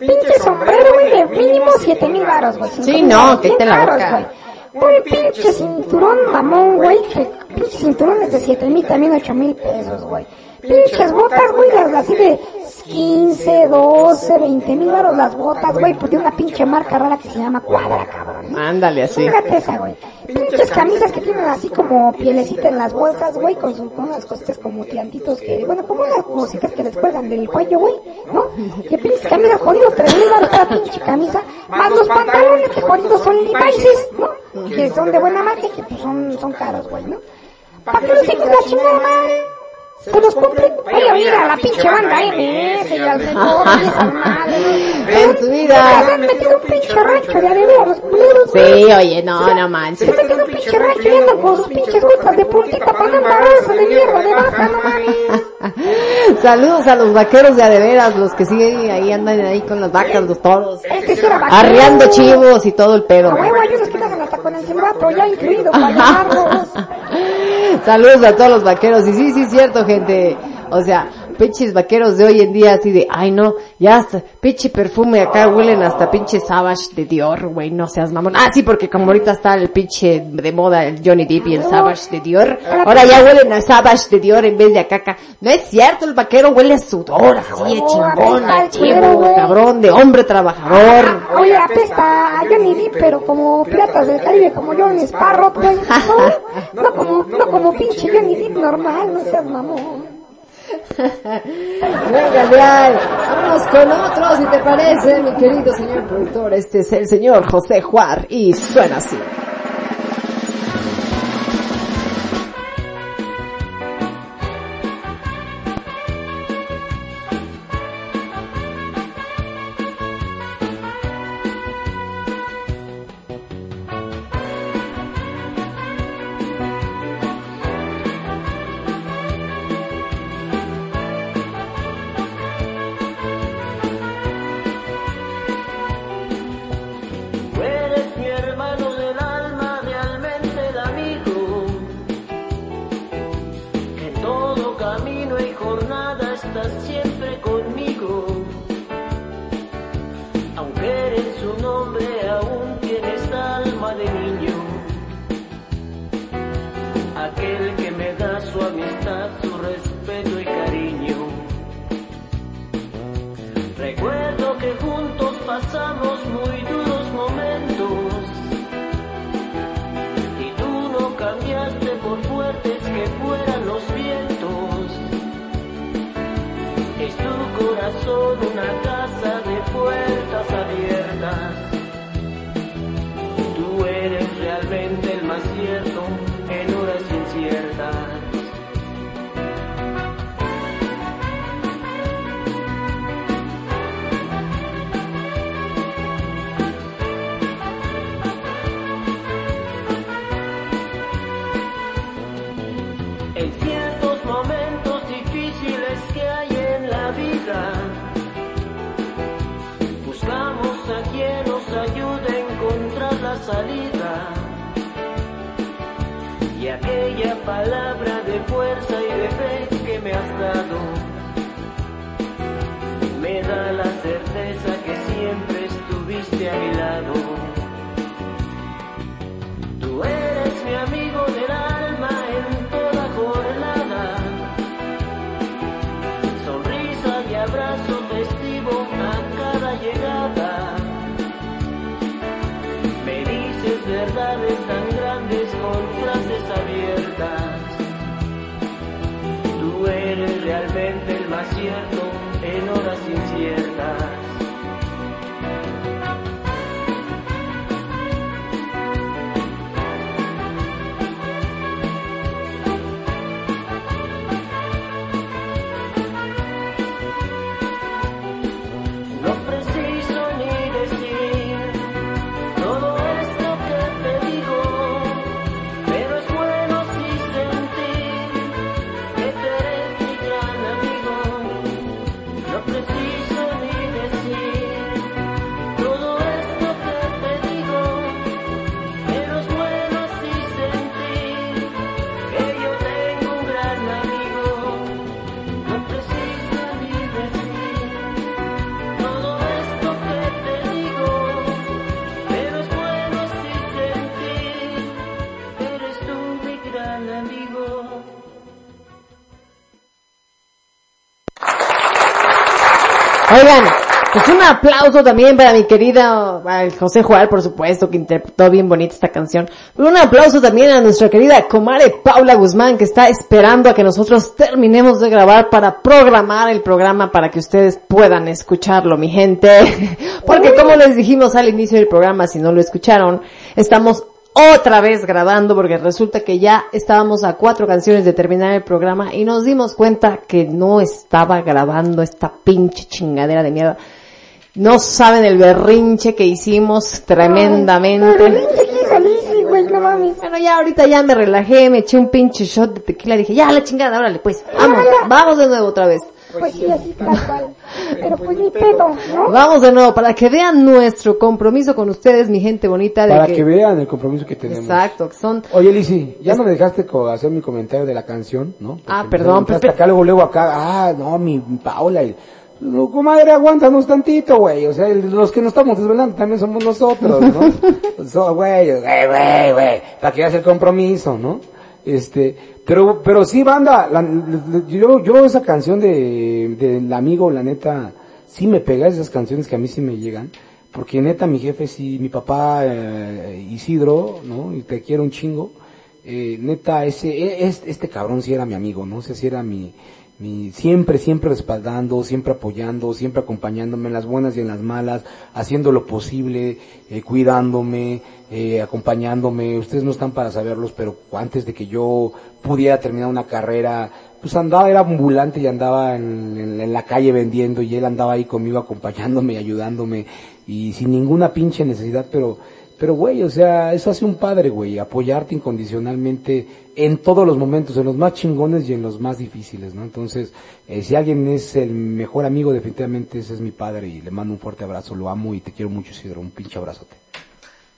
pinche sombrero, güey, de mínimo siete mil baros, güey. Sí, no, cállate la varos, boca. Un pinche cinturón mamón, güey, que pinche cinturones de siete mil, también ocho mil pesos, güey. Pinches botas, güey, las así de 15, 12, 20 mil baros las botas, güey, pues de una pinche marca rara que se llama Cuadra, cabrón. Ándale así. Fíjate esa, güey. Pinches camisas que tienen así como pielecita en las bolsas, güey, con, sus, con unas cositas como tiantitos que, bueno, como unas cositas que les cuelgan del cuello, güey, ¿no? Que pinches camisas jodidos, tres mil baros cada pinche camisa, más los pantalones que jodidos son Levi's, ¿no? Que son de buena marca y que pues son, son caros, güey, ¿no? ¿Para qué los hijos la chingada madre? Se los cumplen. Oye, mira, la pinche banda MS y al mejor y esa madre. En su vida. Se han metido un pinche rancho de a los culeros. Sí, oye, no, no manches. Se meten un pinche rancho y andan con sus pinches botas de puntita para no embarrarse de mierda de vaca, no mames. Saludos a los vaqueros de a de veras, los que siguen ahí, andan ahí con las vacas, los toros. Este sí era vaquero. Arriando chivos y todo el pedo. A huevo, hay unos que hasta con el silbato ya incluido para llamarlos. Saludos a todos los vaqueros. Y sí, sí, cierto, gente. O sea, pinches vaqueros de hoy en día así de, ay no, ya hasta, pinche perfume acá huelen hasta pinche Savage de Dior, güey, no seas mamón. Ah, sí, porque como ahorita está el pinche de moda el Johnny Depp y el Savage de Dior, ahora ya huelen a Savage de Dior en vez de a caca. No es cierto, el vaquero huele a sudor, así, de chingón, a chivo, cabrón, de hombre trabajador. Oye, apesta a Johnny Depp, pero como piratas del Caribe, como Johnny Sparrow, güey. No, no como, no como pinche Johnny Depp normal, no seas mamón. Venga, ya, vámonos con otro, si te parece, mi querido señor productor. Este es el señor José Juar y suena así. Oigan, pues un aplauso también para mi querida José Juárez, por supuesto, que interpretó bien bonita esta canción. Pero un aplauso también a nuestra querida comare Paula Guzmán, que está esperando a que nosotros terminemos de grabar para programar el programa para que ustedes puedan escucharlo, mi gente. Porque como les dijimos al inicio del programa, si no lo escucharon, estamos otra vez grabando porque resulta que ya estábamos a cuatro canciones de terminar el programa y nos dimos cuenta que no estaba grabando esta pinche chingadera de mierda. No saben el berrinche que hicimos tremendamente. Salí, güey, no mames. Bueno, ya ahorita ya me relajé, me eché un pinche shot de tequila, dije, ya la chingada, órale, pues, vamos, vamos de nuevo otra vez. Pues sí, así tal cual. Pero pues ni pedo, ¿no? Vamos de nuevo, para que vean nuestro compromiso con ustedes, mi gente bonita. De Para que vean el compromiso que tenemos. Exacto, que son Oye, Lisi, ya no me dejaste hacer mi comentario de la canción, ¿no? Porque Ah, perdón, Pepe. acá, luego, luego acá, ah, no, mi Paola, y, no, comadre, aguántanos tantito, güey, o sea, el- los que nos estamos desvelando también somos nosotros, ¿no? So, güey, güey, güey, güey, para que veas el compromiso, ¿no? Este, pero, pero sí, banda, la- yo, yo esa canción de, del amigo, la neta, sí me pega esas canciones que a mí sí me llegan, porque neta mi jefe sí, mi papá, eh, Isidro, ¿no? Y te quiero un chingo, eh, neta, ese, e- es- este cabrón sí era mi amigo, ¿no? O sea, sí era mi, mi, siempre, siempre respaldando, siempre apoyando, siempre acompañándome en las buenas y en las malas, haciendo lo posible, eh, cuidándome, eh, acompañándome. Ustedes no están para saberlos, pero antes de que yo pudiera terminar una carrera, pues andaba, era ambulante y andaba en, en- en la calle vendiendo y él andaba ahí conmigo acompañándome y ayudándome y sin ninguna pinche necesidad, pero pero güey, o sea, eso hace un padre, güey, apoyarte incondicionalmente en todos los momentos, en los más chingones y en los más difíciles, ¿no? Entonces, eh, si alguien es el mejor amigo, definitivamente ese es mi padre y le mando un fuerte abrazo, lo amo y te quiero mucho, Isidro, un pinche abrazote.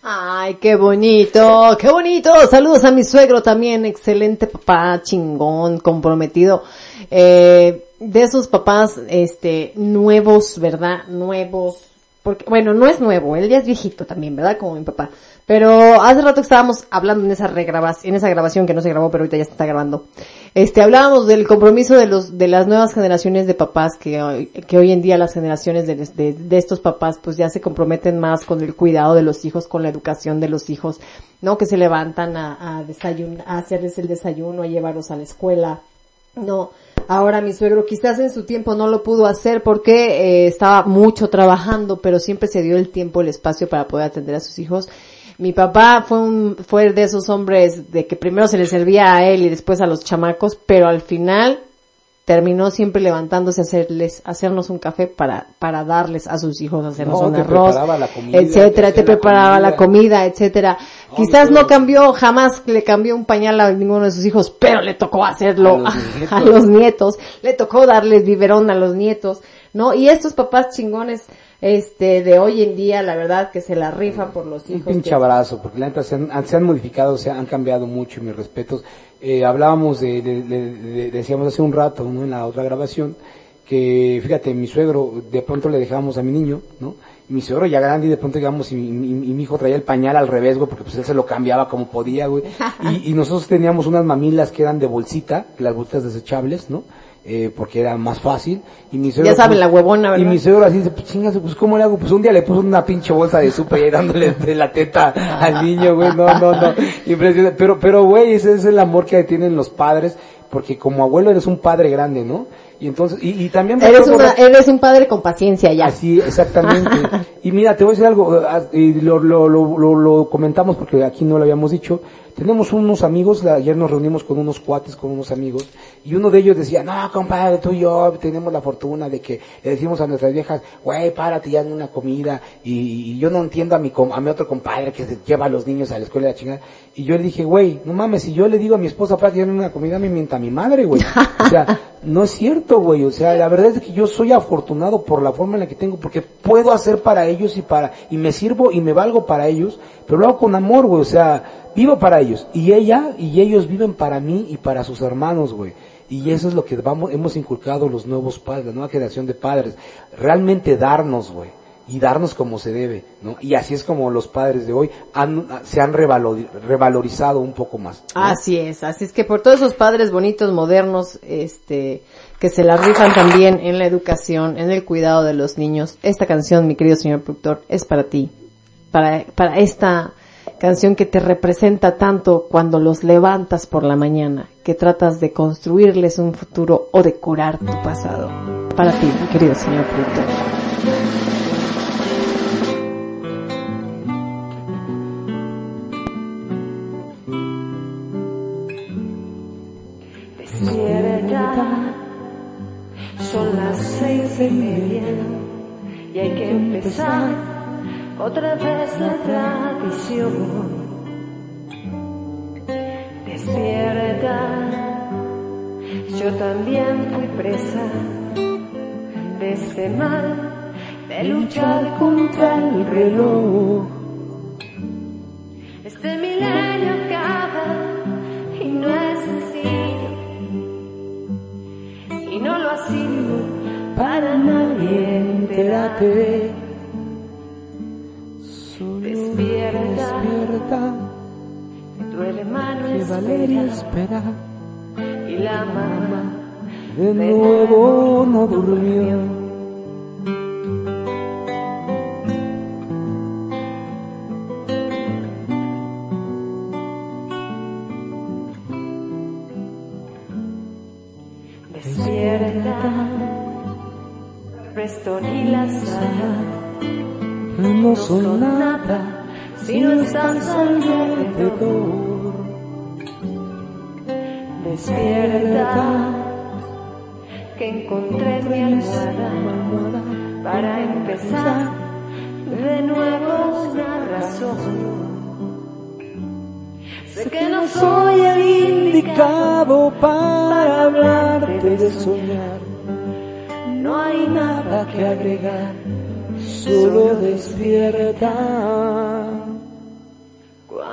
Ay, qué bonito, qué bonito. Saludos a mi suegro también, excelente papá, chingón, comprometido. Eh, de esos papás, este, nuevos, ¿verdad? Nuevos. Porque, bueno, no es nuevo, él ya es viejito también, ¿verdad? Como mi papá. Pero hace rato estábamos hablando en esa regrabación, en esa grabación que no se grabó, pero ahorita ya se está grabando. Este, hablábamos del compromiso de los, de las nuevas generaciones de papás que hoy, que hoy en día las generaciones de, de, de estos papás pues ya se comprometen más con el cuidado de los hijos, con la educación de los hijos, ¿no? Que se levantan a, a desayunar, a hacerles el desayuno, a llevarlos a la escuela, no, ahora mi suegro quizás en su tiempo no lo pudo hacer porque eh, estaba mucho trabajando, pero siempre se dio el tiempo, el espacio para poder atender a sus hijos. Mi papá fue un, fue de esos hombres de que primero se le servía a él y después a los chamacos, pero al final terminó siempre levantándose a hacerles, hacernos un café para, para darles a sus hijos, hacernos No, un arroz, comida, etcétera, te te hacía la preparaba la comida. etcétera. Quizás no cambió, jamás le cambió un pañal a ninguno de sus hijos, pero le tocó hacerlo A los nietos. a los nietos, le tocó darles biberón a los nietos, ¿no? Y estos papás chingones, este, de hoy en día, la verdad que se la rifan por los Un hijos. pinche que- abrazo, porque la neta se han, se han modificado, se han cambiado mucho, mis respetos. Eh, hablábamos de, de- de- de- decíamos hace un rato, ¿no? En la otra grabación, que fíjate, mi suegro, de pronto le dejábamos a mi niño, ¿no? Y mi suegro ya grande y de pronto llegamos y, mi- y- y mi hijo traía el pañal al revés, güey, porque pues él se lo cambiaba como podía, güey. Y, y nosotros teníamos unas mamilas que eran de bolsita, las bolsitas desechables, ¿no? Eh, porque era más fácil. Y mi suegro, Ya saben, pues, la huevona, Y ¿verdad? mi suegro así dice, pues chingas, pues ¿cómo le hago? Pues un día le puso una pinche bolsa de súper y dándole de la teta al niño, güey, no, no, no, impresionante. Pero, pero güey, ese es el amor que tienen los padres, porque como abuelo eres un padre grande, ¿no? Y entonces, y, y también... Eres una, eres un padre con paciencia ya. Así, exactamente. y mira, te voy a decir algo, ah, y lo, lo, lo, lo, lo comentamos porque aquí no lo habíamos dicho. Tenemos unos amigos, la- ayer nos reunimos con unos cuates, con unos amigos, y uno de ellos decía, no, compadre, tú y yo tenemos la fortuna de que le decimos a nuestras viejas, güey, párate ya en una comida, y, y yo no entiendo a mi, a mi otro compadre que se lleva a los niños a la escuela de la chingada. Y yo le dije, güey, no mames, si yo le digo a mi esposa, párate ya en una comida, me mienta mi madre, güey. O sea, no es cierto, güey. O sea, la verdad es que yo soy afortunado por la forma en la que tengo, porque puedo hacer para ellos y para, y me sirvo y me valgo para ellos, pero lo hago con amor, güey. O sea, vivo para ellos. Y ella y ellos viven para mí y para sus hermanos, güey. Y eso es lo que vamos, hemos inculcado los nuevos padres, la nueva generación de padres. Realmente darnos, güey. Y darnos como se debe, ¿no? Y así es como los padres de hoy han, se han revalori- revalorizado un poco más. Así es, así es que por todos esos padres bonitos, modernos, este, que se la rifan también en la educación, en el cuidado de los niños, esta canción, mi querido señor productor, es para ti, para, para esta canción que te representa tanto cuando los levantas por la mañana, que tratas de construirles un futuro o de curar tu pasado. Para ti, querido señor productor. Son las seis y media y hay que empezar otra vez la tradición. Despierta, yo también fui presa de este mal de luchar contra el reloj. Este milenio acaba y no es sencillo y no lo ha sido para nadie entérate despierta, que tu hermano espera. Y la mamá De nuevo no durmió. despierta Preston y la sala. No son nada si no estás alrededor despierta que encontré mi almohada para empezar de nuevo una razón. sé que no soy el indicado para hablarte de soñar. no hay nada que agregar solo despierta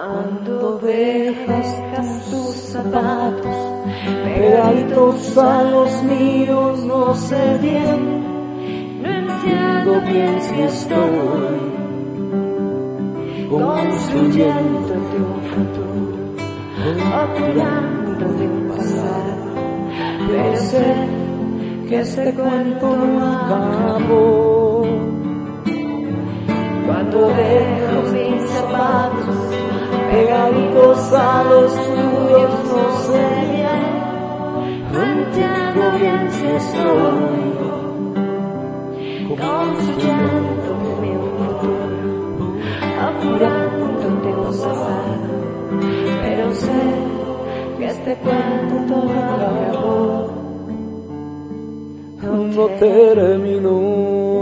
cuando dejas tus zapatos pegaditos a los míos no sé bien. No entiendo bien si estoy construyendo de un futuro o curando de un pasado. Pero sé que este cuento no acabó. Cuando dejo mis zapatos pegaditos a los suyos, no bien, no entiendo bien si estoy construyéndome un futuro, apurándome un pasado, pero sé que este cuento no acabó, no terminó.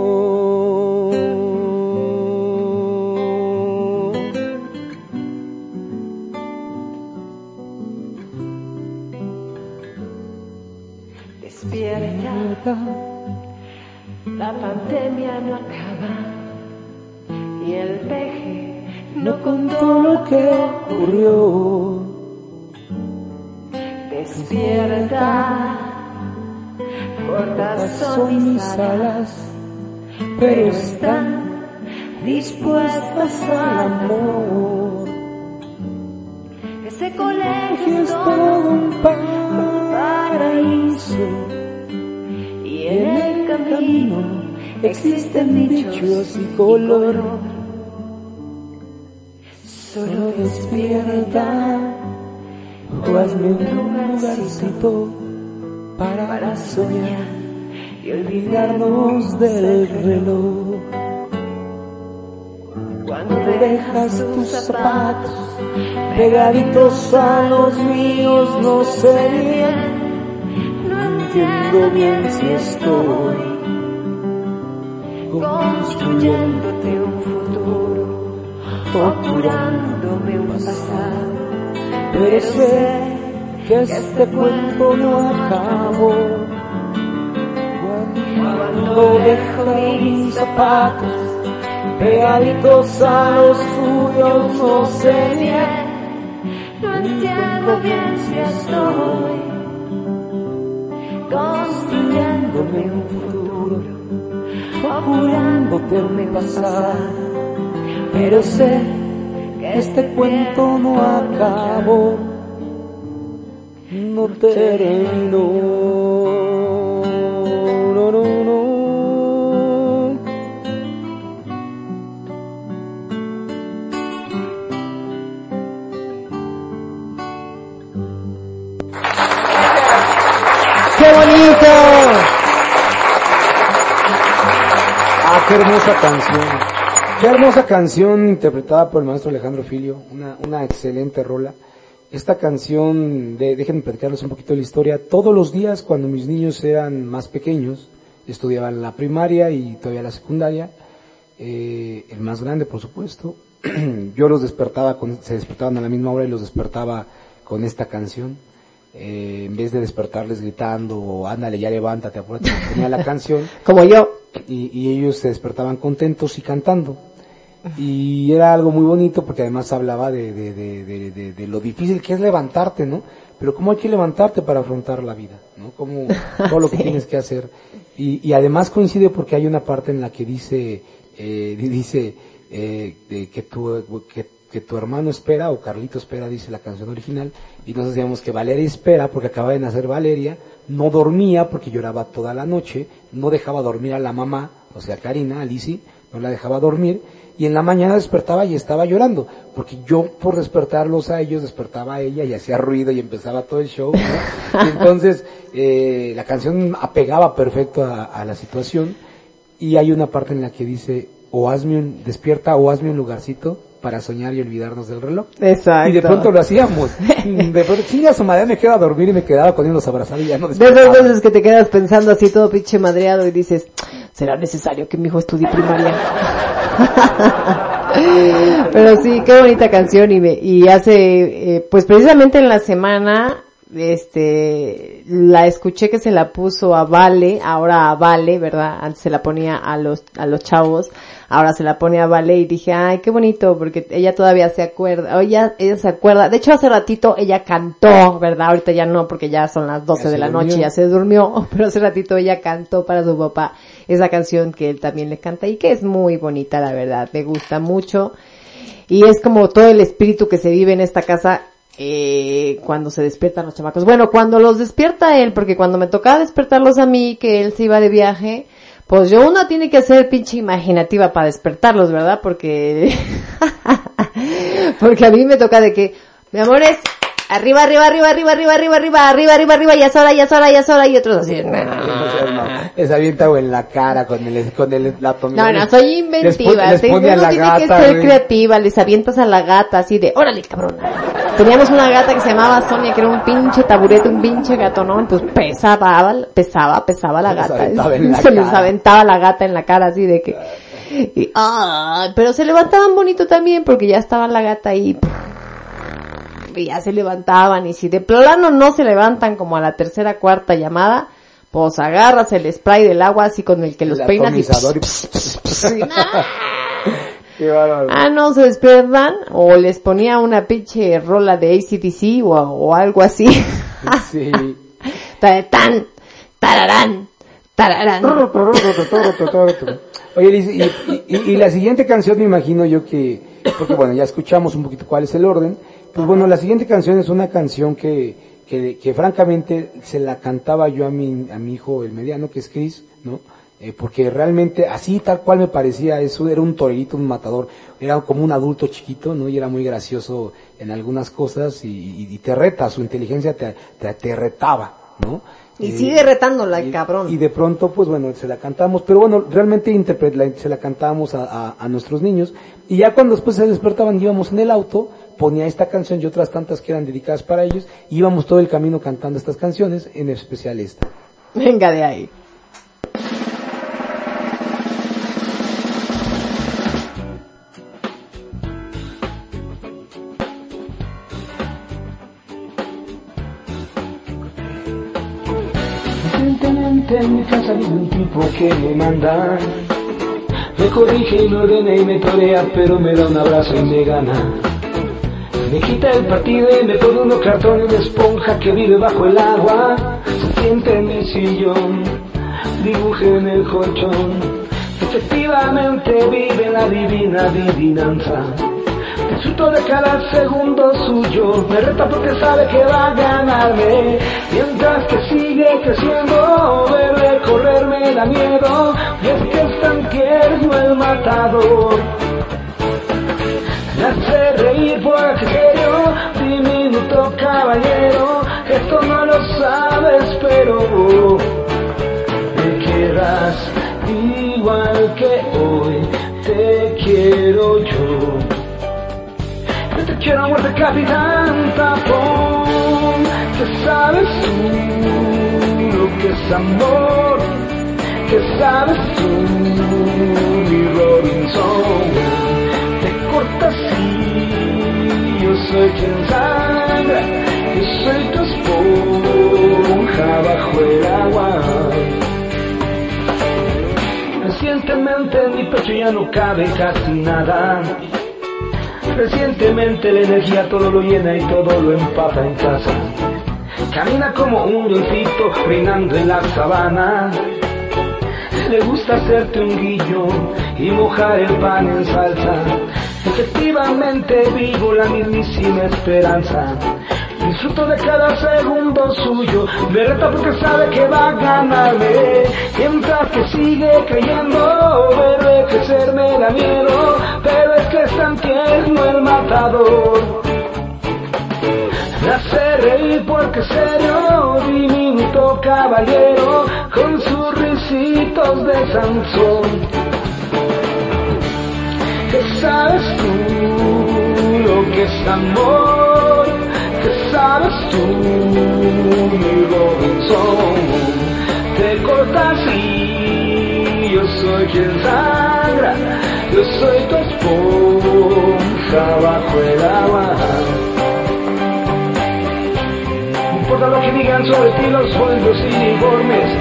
Pandemia no acaba y el peje no contó lo que ocurrió. Despierta, cortas son mis alas, pero están dispuestas al amor. Ese colegio es todo un paraíso y en el camino existen bichos y color. Solo despierta o hazme un lugarcito para soñar y olvidarnos del reloj. Cuando dejas tus zapatos pegaditos a los míos, no sé bien, no entiendo bien si estoy construyéndote un futuro, o apurándome un pasado, pero sé que este cuento no acabó. Cuando dejo mis zapatos pegaditos a los suyos, no sé bien, no entiendo bien si estoy construyéndome un futuro, apurándote un pasado, pero sé que este cuento no acabó, no terminó. ¡Qué bonito! Qué hermosa canción. Qué hermosa canción interpretada por el maestro Alejandro Filio. Una, una excelente rola. Esta canción, de, déjenme platicarles un poquito de la historia. Todos los días cuando mis niños eran más pequeños, estudiaban la primaria y todavía la secundaria, eh, el más grande por supuesto, yo los despertaba, con, se despertaban a la misma hora y los despertaba con esta canción. Eh, en vez de despertarles gritando ándale ya levántate, apúrate, tenía la canción Como yo. Y, y ellos se despertaban contentos y cantando. Y era algo muy bonito porque además hablaba de, de, de, de, lo difícil que es levantarte, ¿no? Pero cómo hay que levantarte para afrontar la vida, ¿no? Como todo lo que Sí. tienes que hacer. Y, y además coincide porque hay una parte en la que dice, eh, di- dice eh, de que tu, que, que tu hermano espera, o Carlito espera, dice la canción original, y nos decíamos que Valeria espera porque acaba de nacer Valeria, no dormía porque lloraba toda la noche, no dejaba dormir a la mamá, o sea, Karina, Alicia, no la dejaba dormir, y en la mañana despertaba y estaba llorando, porque yo por despertarlos a ellos despertaba a ella y hacía ruido y empezaba todo el show, ¿no? Y entonces eh, la canción apegaba perfecto a, a la situación y hay una parte en la que dice o hazme un, despierta o hazme un lugarcito para soñar y olvidarnos del reloj. Exacto. Y de pronto lo hacíamos. De pronto, chinga su madre, me quedaba a dormir y me quedaba con ellos abrazados y ya no De esas veces que te quedas pensando así todo pinche madreado y dices, ¿será necesario que mi hijo estudie primaria? Pero sí, qué bonita canción y, me- y hace, eh, pues precisamente en la semana, este, la escuché que se la puso a Vale, ahora a Vale, ¿verdad? Antes se la ponía a los, a los chavos, ahora se la pone a Vale y dije, ay, qué bonito, porque ella todavía se acuerda, o ella, ella se acuerda, de hecho hace ratito ella cantó, ¿verdad? Ahorita ya no, porque ya son las 12 Ya de la durmió. noche, ya se durmió, pero hace ratito ella cantó para su papá esa canción que él también le canta y que es muy bonita, la verdad, me gusta mucho. Y es como todo el espíritu que se vive en esta casa, eh, cuando se despiertan los chamacos. Bueno, cuando los despierta él, porque cuando me tocaba despertarlos a mí, que él se iba de viaje, pues yo una tiene que ser pinche imaginativa para despertarlos, ¿verdad? Porque, porque a mí me toca de que, mi amor es, arriba, arriba, arriba, arriba, arriba, arriba, arriba, arriba, arriba, arriba, ya es hora, ya es hora, ya es hora, y otros así, Les avienta o en la cara con el, con el, la no, no, soy inventiva. Les les Uno tiene que ser creativa, les avientas a la gata así de, órale cabrona. Teníamos una gata que se llamaba Sonia, que era un pinche taburete, un pinche gato, ¿no? Entonces pesaba, pesaba, pesaba la gata. se les aventaba la gata en la cara así de que, y, ah, pero se levantaban bonito también porque ya estaba la gata ahí. Y ya se levantaban y si de plano no se levantan como a la tercera, cuarta llamada, pues agarras el spray del agua así con el que los El peinas y. Ah, no, se despiertan o les ponía una pinche rola de ACDC o, o algo así. Sí. Ta- Tan, tararán, tararán. Oye, y, y- y la siguiente canción me imagino yo que, porque bueno, ya escuchamos un poquito cuál es el orden, pues bueno, la siguiente canción es una canción que, que, que francamente se la cantaba yo a mi, a mi hijo, el mediano, que es Chris, ¿no? Eh, porque realmente así tal cual me parecía, eso era un torerito, un matador, era como un adulto chiquito, ¿no? Y era muy gracioso en algunas cosas y, y- y te reta, su inteligencia te, te, te retaba, ¿no? Y Eh, sigue retándola el cabrón. y de pronto, pues bueno, se la cantamos, pero bueno, realmente la- se la cantábamos a, a- a nuestros niños. Y ya cuando después se despertaban, íbamos en el auto, ponía esta canción y otras tantas que eran dedicadas para ellos, y íbamos todo el camino cantando estas canciones, en especial esta. Venga de ahí. En mi casa vive un tipo que me manda. Me corrige y me ordena y me torea, pero me da un abrazo y me gana. Me quita el partido y me pone unos cartones de esponja que vive bajo el agua. Se siente en mi sillón, dibuje en el colchón. Efectivamente vive la divina adivinanza. Disfruto de cada segundo suyo, me reta porque sabe que va a ganarme. Mientras que sigue creciendo, verle correr me da miedo. Y es que es tan tierno el matador. Me hace reír porque serio, diminuto caballero. Esto no lo sabes, pero me quedas igual que hoy. Te quiero yo. Yo te quiero a muerte, capitán tapón. Que sabes tú lo que es amor. Que sabes tú, mi Robinson. Te cortas y yo soy quien sangra. Yo soy tu esponja bajo el agua. Recientemente en mi pecho ya no cabe casi nada. Recientemente la energía todo lo llena y todo lo empapa en casa. Camina como un leoncito reinando en la sabana. Le gusta hacerte un guillo y mojar el pan en salsa. Efectivamente vivo la mismísima esperanza. Disfruto de cada segundo suyo, me reta porque sabe que va a ganarme. Mientras que sigue creyendo, verle crecer me da miedo, pero es que es tan el matador. Me hace reír porque serio, diminuto caballero, con sus risitos de Sansón. ¿Qué sabes tú lo que es amor? ¿Qué sabes tú, mi Robinson? Te cortas y yo soy quien sangra, yo soy tu esponja bajo el agua. Importa lo que digan sobre ti los sueldos y informes,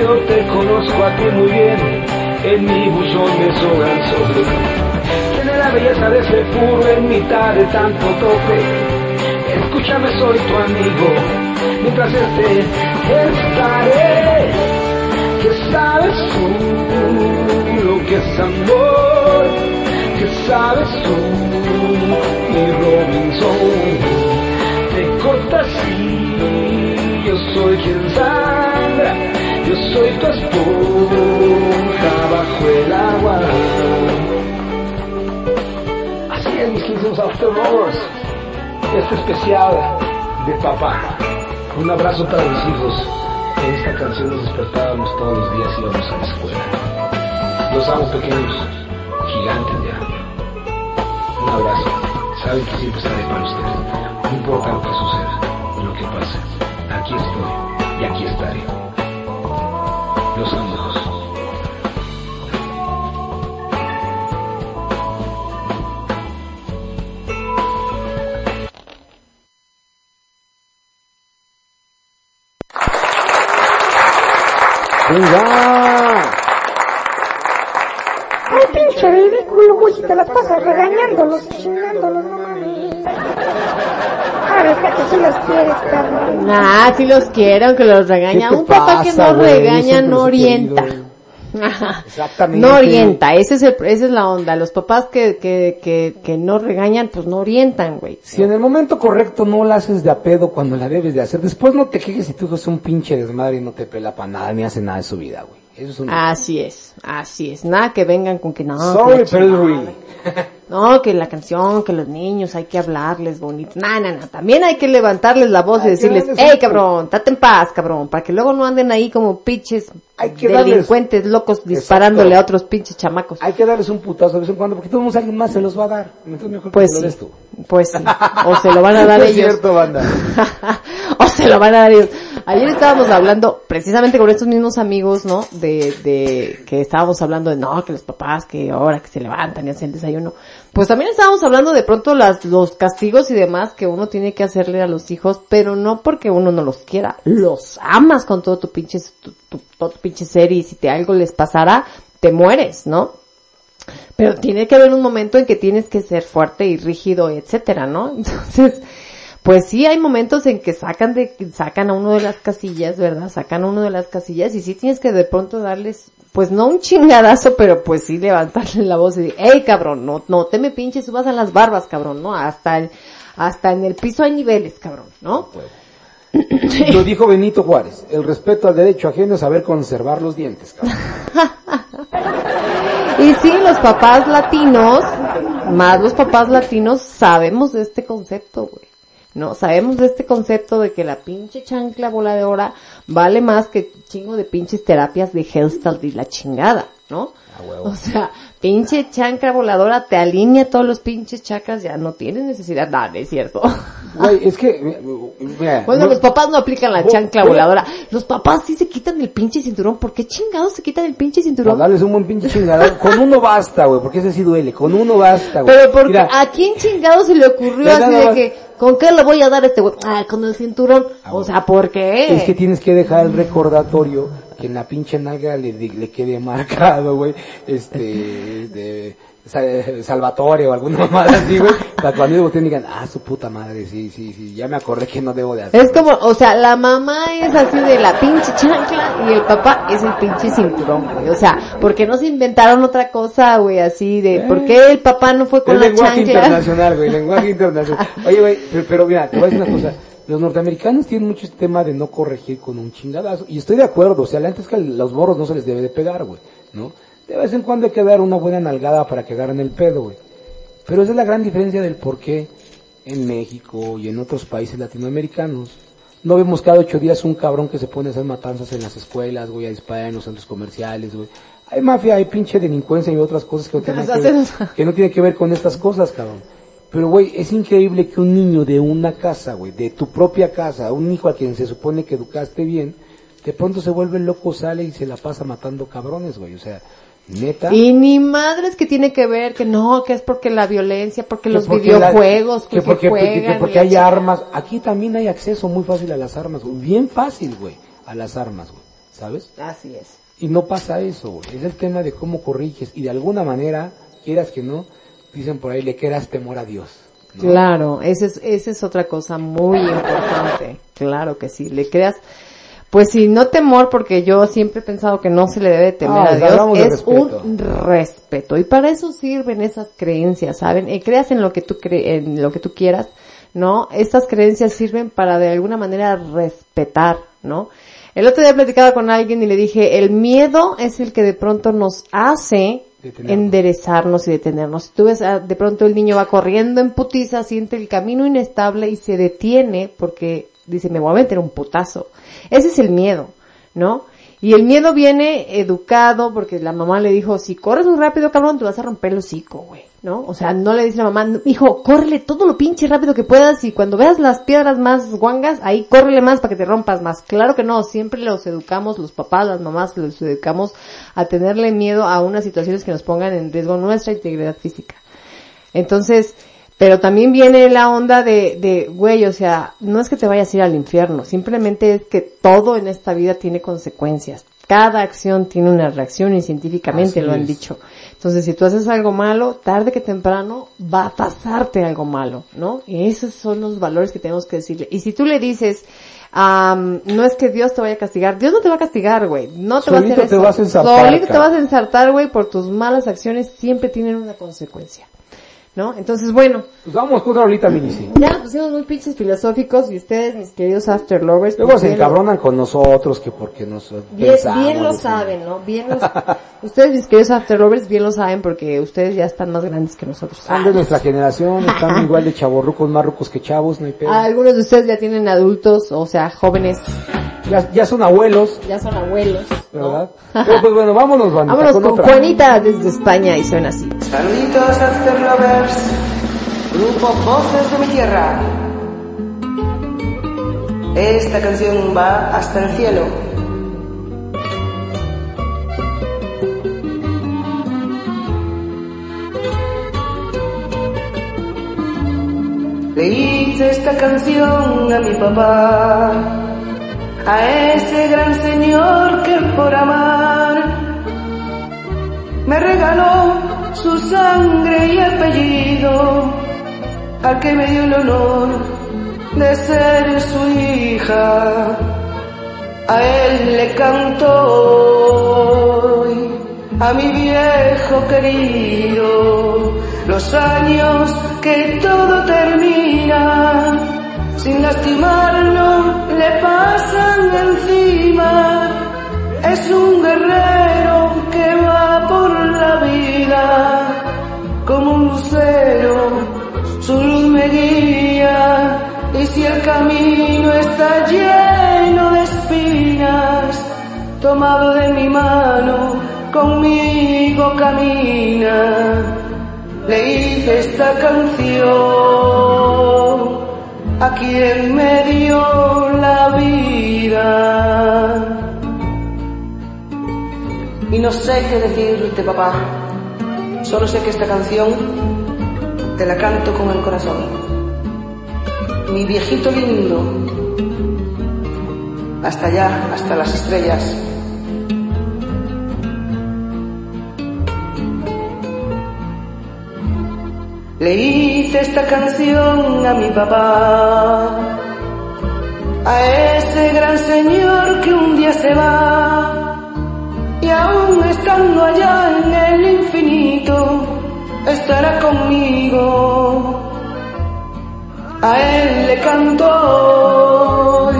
yo te conozco a ti muy bien, en mi buzón me sobran sobre la belleza de este furro en mitad de tanto tope. Escúchame, soy tu amigo, mientras este estaré. Que sabes tú lo que es amor, que sabes tú, mi Robinson. Te cortas y yo soy quien sangra, yo soy tu esponja bajo el agua. Es, mis queridos Afterlovers. Este especial de papá. Un abrazo para mis hijos. En esta canción nos despertábamos todos los días y íbamos a la escuela. Los amo pequeños, gigantes ya. Un abrazo. Saben que siempre estaré para ustedes. No importa lo que suceda, lo que pase. Aquí estoy ¡Venga! Ay, pinche ridículo, güey, si te las pasas regañándolos y chingándolos, no mames. Ah, es que sí los quieres, perro. Ah, si los quiere, aunque los regaña. ¿Qué te Un papá que no regaña no orienta. Ajá. Exactamente. No orienta, ese es el, esa es la onda. Los papás que, que, que, que no regañan, pues no orientan, güey. Si en el momento correcto no la haces de a pedo cuando la debes de hacer, después no te quejes si tu hijo es un pinche desmadre y no te pela para nada ni hace nada de su vida, güey. Eso es un... Así es, así es. Nada que vengan con que no. Sorry, pero. No, que la canción, que los niños, hay que hablarles bonito. No, no, no. También hay que levantarles la voz y decirles, hey cabrón, date en paz, cabrón, para que luego no anden ahí como pinches darles- delincuentes locos disparándole a otros pinches chamacos. Hay que darles un putazo de vez en cuando porque todos alguien más se los va a dar. Entonces mejor Pues que te lo sí, des tú. pues sí. O se lo van a dar No es ellos. cierto, banda. se lo van a dar. Ayer estábamos hablando, precisamente con estos mismos amigos, ¿no? De, de, que estábamos hablando de, no, que los papás, que ahora que se levantan y hacen desayuno. Pues también estábamos hablando de pronto las, los castigos y demás que uno tiene que hacerle a los hijos, pero no porque uno no los quiera. Los amas con todo tu pinche, tu, tu- todo tu pinche ser y si te algo les pasara, te mueres, ¿no? Pero tiene que haber un momento en que tienes que ser fuerte y rígido, etcétera, ¿no? Entonces, pues sí hay momentos en que sacan de, sacan a uno de las casillas, ¿verdad? Sacan a uno de las casillas y sí tienes que de pronto darles, pues no un chingadazo, pero pues sí levantarle la voz y decir, hey cabrón, no, no te me pinches, subas a las barbas, cabrón, ¿no? Hasta el, hasta en el piso hay niveles, cabrón, ¿no? Lo dijo Benito Juárez. El respeto al derecho ajeno es saber conservar los dientes, cabrón. Y sí, los papás latinos, más los papás latinos, sabemos de este concepto, güey. No, sabemos de este concepto de que la pinche chancla voladora vale más que chingo de pinches terapias de Hellstall y la chingada, ¿no? O sea, pinche chancla voladora te alinea todos los pinches chakras, ya no tienes necesidad, no, no es cierto. Güey, es que, mira, Bueno, no- los papás no aplican la chancla voladora. Los papás sí se quitan el pinche cinturón. ¿Por qué chingados se quitan el pinche Para cinturón? darles un buen pinche chingadazo. Con uno basta, güey, porque ese sí duele. Con uno basta, güey. Pero porque Mira, a quién chingado se le ocurrió así nada de más. que, ¿con qué le voy a dar a este güey? Ah, con el cinturón. O sea, ¿por qué? Es que tienes que dejar el recordatorio que en la pinche nalga le, le quede marcado, güey, este, de Sa- Salvatore o alguna mamada así, güey, para cuando ellos volteen digan, ah, su puta madre, sí, sí, sí, ya me acordé que no debo de hacer. Es como, o sea, la mamá es así de la pinche chancla y el papá es el pinche cinturón, güey. O sea, porque no se inventaron otra cosa, güey, así de, ¿por qué el papá no fue con el la lenguaje chancla? internacional, güey, lenguaje internacional. Oye, güey, pero, pero mira, te voy a decir una cosa. Los norteamericanos tienen mucho este tema de no corregir con un chingadazo. Y estoy de acuerdo, o sea, la neta es que los morros no se les debe de pegar, güey, ¿no? De vez en cuando hay que dar una buena nalgada para que agarren el pedo, güey. Pero esa es la gran diferencia del por qué en México y en otros países latinoamericanos no vemos cada ocho días un cabrón que se pone a hacer matanzas en las escuelas, güey, a disparar en los centros comerciales, güey. Hay mafia, hay pinche delincuencia y otras cosas que no tienen que ver, que no tienen que ver con estas cosas, cabrón. Pero, güey, es increíble que un niño de una casa, güey, de tu propia casa, un hijo a quien se supone que educaste bien, de pronto se vuelve loco, sale y se la pasa matando cabrones, güey. O sea, neta. Y ni madres que tiene que ver, que no, que es porque la violencia, porque que los porque la- videojuegos, que porque, porque, que- que porque hay armas. Aquí también hay acceso muy fácil a las armas, güey. Bien fácil, güey, a las armas, güey. ¿Sabes? Así es. Y no pasa eso, güey. Es el tema de cómo corriges. Y de alguna manera, quieras que no, dicen por ahí, le quieras temor a Dios. ¿no? Claro, esa es, esa es otra cosa muy importante. Claro que sí, le creas. Pues sí, no temor, porque yo siempre he pensado que no se le debe temer Ah, a Dios, es respeto. un respeto. Y para eso sirven esas creencias, ¿saben? Y creas en lo que tú cre en lo que tú quieras, ¿no? Estas creencias sirven para de alguna manera respetar, ¿no? El otro día platicaba con alguien y le dije, el miedo es el que de pronto nos hace Enderezarnos y detenernos. Si tú ves, ah, de pronto el niño va corriendo en putiza, siente el camino inestable y se detiene porque dice, me voy a meter un putazo. Ese es el miedo, ¿no? Y el miedo viene educado porque la mamá le dijo, si corres muy rápido, cabrón, te vas a romper el hocico, güey, ¿no? O sea, no le dice la mamá, hijo, córrele todo lo pinche rápido que puedas y cuando veas las piedras más guangas, ahí córrele más para que te rompas más. Claro que no, siempre los educamos, los papás, las mamás, los educamos a tenerle miedo a unas situaciones que nos pongan en riesgo nuestra integridad física. Entonces, pero también viene la onda de, de, güey, o sea, no es que te vayas a ir al infierno, simplemente es que todo en esta vida tiene consecuencias. Cada acción tiene una reacción y científicamente Así lo han es. dicho. Entonces, si tú haces algo malo, tarde que temprano va a pasarte algo malo, ¿no? Y esos son los valores que tenemos que decirle. Y si tú le dices, am, no es que Dios te vaya a castigar, Dios no te va a castigar, güey. No te va a Solito hacer te eso. vas a ensartar, Solito te vas a ensartar, güey, por tus malas acciones siempre tienen una consecuencia. ¿No? Entonces, bueno, Pues vamos con otra rolita, Milici. ya nos pusimos muy pinches filosóficos y ustedes, mis queridos after lovers, Luego se bien lo- encabronan con nosotros que porque nos Bien, pensamos, bien lo no saben, ¿no? Bien los, ustedes, mis queridos after lovers, bien lo saben porque ustedes ya están más grandes que nosotros. Son de nuestra generación, están igual de chavorrucos, más rucos que chavos, no hay pedo. Algunos de ustedes ya tienen adultos, o sea, jóvenes, Ya, ya son abuelos, ya son abuelos. ¿verdad? Pero pues bueno, vámonos, bandita, Vámonos con con otra. Juanita desde España y suena así. Saluditos After Lovers, grupo Voces de mi Tierra. Esta canción va hasta el cielo. Le esta canción a mi papá, a ese gran señor que por amar me regaló su sangre y apellido al que me dio el honor de ser su hija. A él le canto hoy, a mi viejo querido, los años que todo termina, sin lastimarlo le pasan encima. Es un guerrero como un lucero, su luz me guía y si el camino está lleno de espinas, tomado de mi mano, conmigo camina. Le hice esta canción a quien me dio la vida. Y no sé qué decirte, papá. Solo sé que esta canción te la canto con el corazón. Mi viejito lindo. Hasta allá, hasta las estrellas. Le hice esta canción a mi papá, a ese gran señor que un día se va y aún estando allá en el infinito estará conmigo. A él le canto hoy,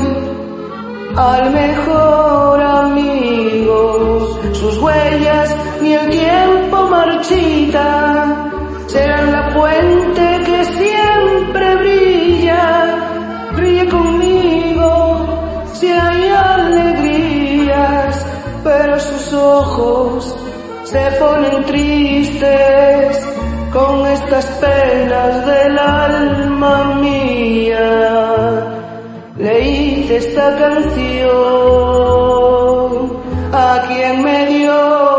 al mejor amigo, sus huellas ni el tiempo marchita serán la fuente ojos se ponen tristes con estas penas del alma mía. Le hice esta canción a quien me dio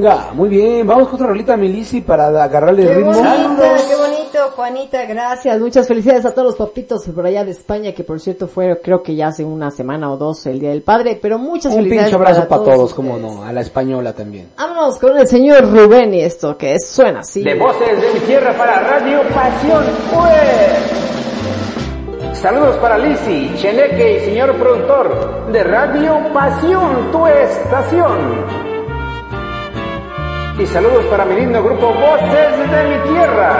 Venga, muy bien, vamos con otra rolita, Milici, para agarrarle el Qué ritmo. bonita, qué bonito, Juanita, gracias. Muchas felicidades a todos los papitos por allá de España, que por cierto fue, creo que ya hace una semana o dos el Día del Padre, pero muchas Un felicidades. pinche abrazo para todos, ustedes. como no, a la española también. Vámonos con el señor Rubén y esto que suena así. De voces de mi tierra para Radio Pasión, pues. Saludos para Lisi, Cheneque y señor productor de Radio Pasión, tu estación. Y saludos para mi lindo grupo Voces de mi Tierra.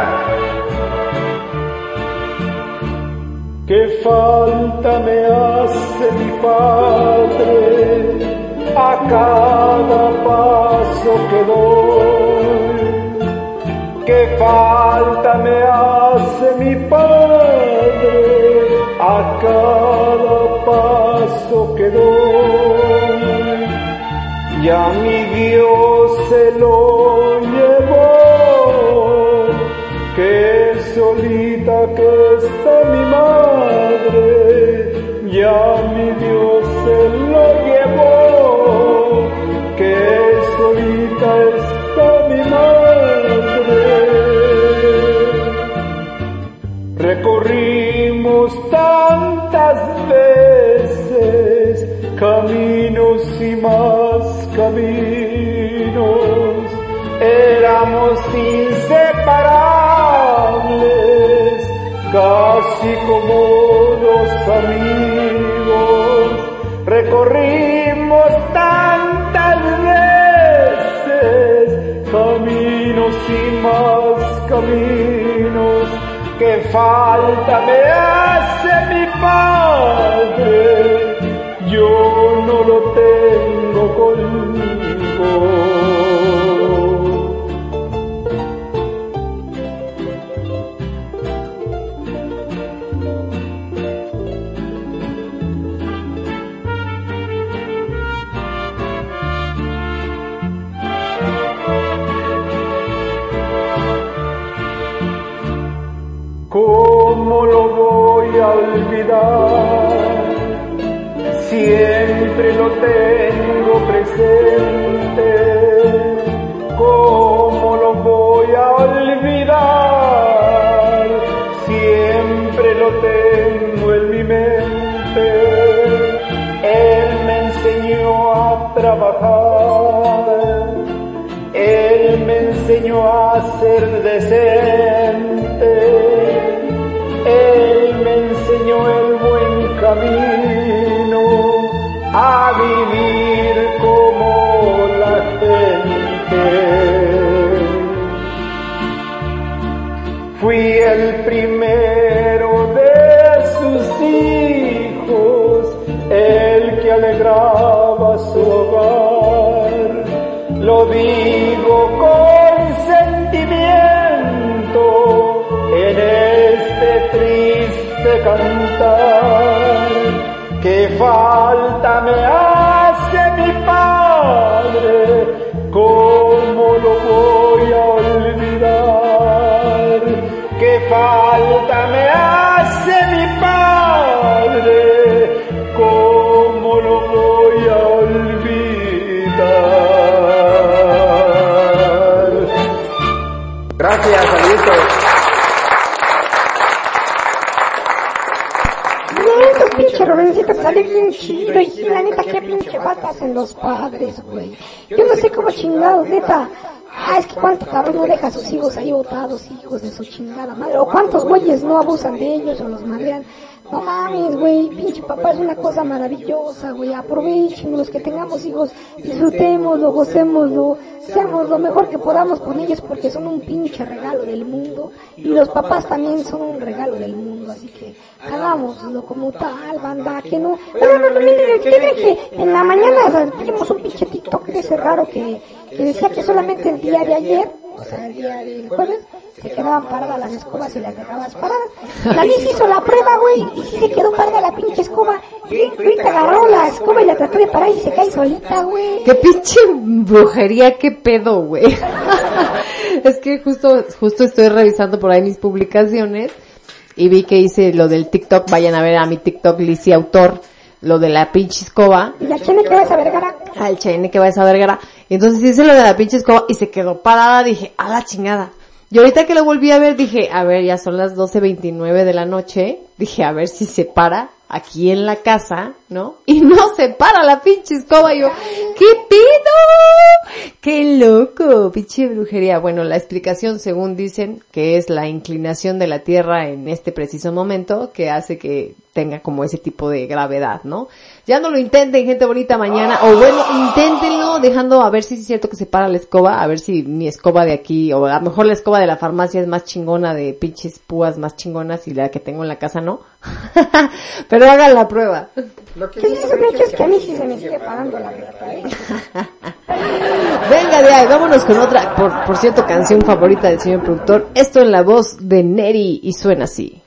¿Qué falta me hace mi padre a cada paso que doy? ¿Qué falta me hace mi padre a cada paso que doy? Ya mi Dios se lo llevó que solita que está mi madre, ya mi Dios se lo llevó, que solita está mi madre. Recorrimos caminos y más caminos éramos inseparables, casi como dos amigos. Recorrimos tantas veces caminos y más caminos, que falta me hace mi padre, yo no lo tengo conmigo. ¿Cómo lo voy a olvidar? Siempre lo tengo presente. ¿Cómo lo voy a olvidar? Siempre lo tengo en mi mente. Él me enseñó a trabajar. Él me enseñó a ser decente. Él me enseñó el buen camino a vivir como la gente. Fui el primero de sus hijos, el que alegraba su hogar. Lo digo con sentimiento en este triste cantar. Que falta me hace mi padre, ¿cómo lo voy a olvidar? Que falta me hace mi padre, ¿cómo lo voy a olvidar? Gracias, saluditos. Estos sale bien y la neta qué pinche hacen los padres, güey. Yo no sé cómo chingados, neta. Ah, es que cuánto cabrón no deja a sus hijos ahí botados, hijos de su chingada madre. O cuántos güeyes no abusan de ellos o los madrean. No mames, güey, pinche papá es una cosa maravillosa, güey. Aprovechen los que tengamos hijos, disfrutémoslo, gocémoslo, seamos lo mejor que podamos con ellos porque son un pinche regalo del mundo. Y los papás también son un regalo del mundo, así que hagámoslo como tal, banda, que no. No, no, no, miren, que miren que en la mañana vimos un pinche TikTok de ese raro que, que decía que solamente el día de ayer, o sea, el día del jueves, se quedaban paradas las escobas y las dejabas paradas. La Liz hizo la prueba, güey, y sí se quedó parada la pinche escoba. Y ahorita agarró la escoba y la trató de parar y se cae solita, güey. Qué pinche brujería, qué pedo, güey. es que justo, justo estoy revisando por ahí mis publicaciones y vi que hice lo del TikTok, vayan a ver a mi TikTok, Lizzie Autor, lo de la pinche escoba. Y la chene que vas a vergara. Al chene que va a esa vergara. Entonces hice lo de la pinche escoba y se quedó parada, dije, a la chingada. Y ahorita que lo volví a ver, dije, a ver, ya son las 12.29 de la noche. Dije, a ver si se para aquí en la casa, ¿no? Y no se para la pinche escoba. Y yo, ¿Qué pido? ¡Qué loco! Pinche brujería. Bueno, la explicación, según dicen, que es la inclinación de la Tierra en este preciso momento, que hace que tenga como ese tipo de gravedad, ¿no? Ya no lo intenten, gente bonita, mañana. O bueno, inténtenlo dejando a ver si es cierto que se para la escoba, a ver si mi escoba de aquí, o a lo mejor la escoba de la farmacia es más chingona, de pinches púas más chingonas y la que tengo en la casa no. Pero hagan la prueba. ¿Qué es eso, de hecho, es que a mí sí se me sigue pagando la renta, ¿eh? Venga de ahí, vámonos con otra, por, por cierto, canción favorita del señor productor. Esto en la voz de Neri y suena así.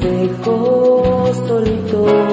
Dejó solitos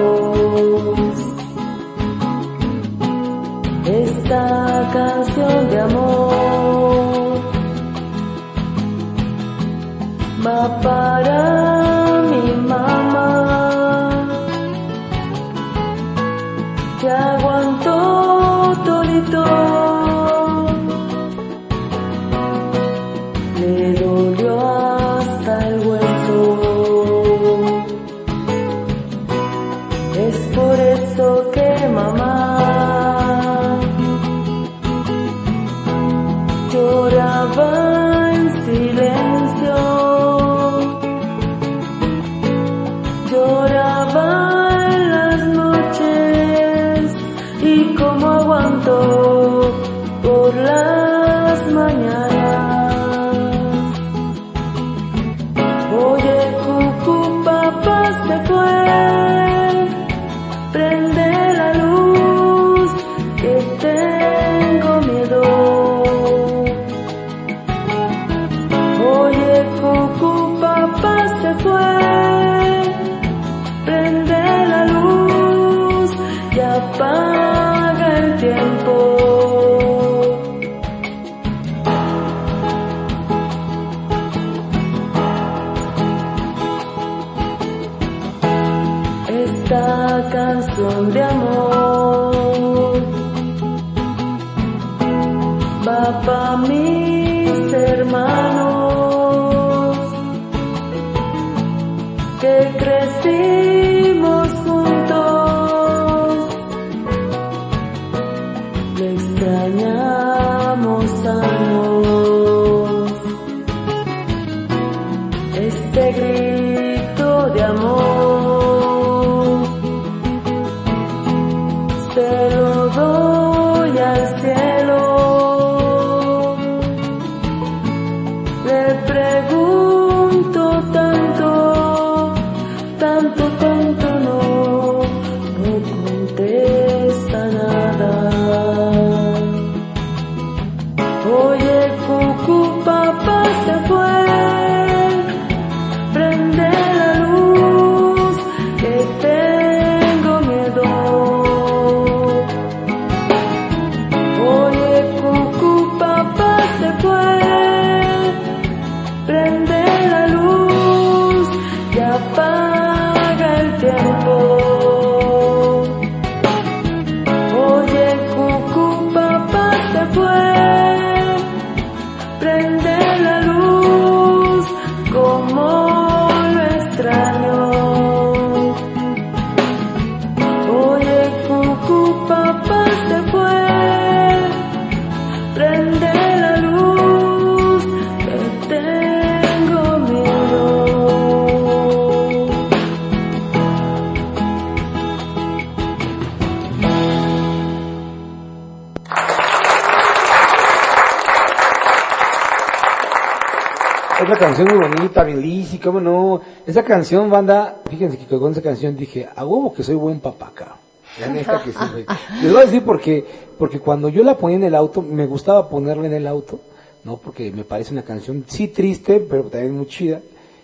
Otra canción muy bonita, bien lisi, cómo no. Esa canción, banda, fíjense que con esa canción dije, a huevo que soy buen papá, cabrón. La neta que sí, güey. Les voy a decir porque, porque cuando yo la ponía en el auto, me gustaba ponerla en el auto, ¿no? Porque me parece una canción, sí triste, pero también muy chida.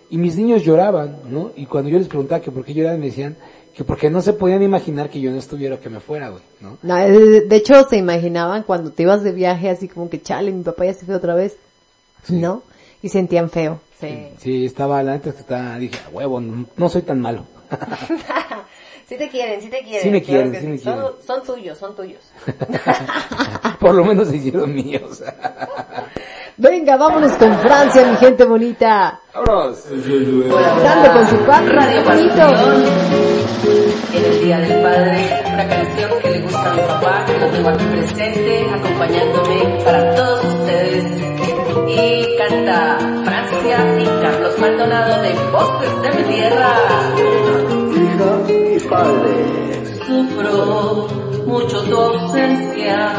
Y mis niños lloraban, ¿no? Y cuando yo les preguntaba que por qué lloraban, me decían que porque no se podían imaginar que yo no estuviera que me fuera, güey, ¿no? No, de, de hecho, se imaginaban cuando te ibas de viaje así como que, chale, mi papá ya se fue otra vez. ¿No? Y sentían feo. Sí. Sí, estaba, la neta es que estaba, dije, a huevo, no, no soy tan malo. Sí te quieren, sí te quieren. Sí me claro quieren, sí me Son, quieren. son tuyos, son tuyos. Por lo menos se hicieron míos. Venga, vámonos con Francia, mi gente bonita. Vámonos. Dando con su papi, Radio bonito. En el Día del Padre, una canción que le gusta a mi papá, que lo tengo aquí presente, acompañándome para todos ustedes. Y canta Francia y Carlos Maldonado de Bosques de mi Tierra. Hija y padre, Sufro mucho tu ausencia,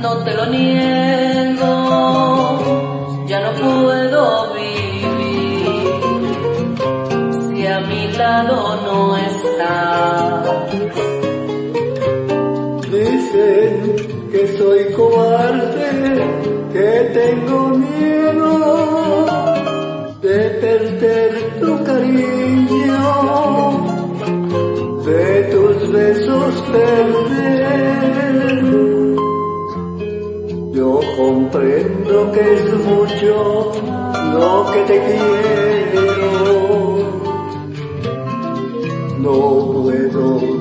no te lo niego, ya no puedo vivir si a mi lado no estás. dicen que soy cobarde, que tengo miedo tu cariño, de tus besos perder. Yo comprendo que es mucho lo que te quiero. No puedo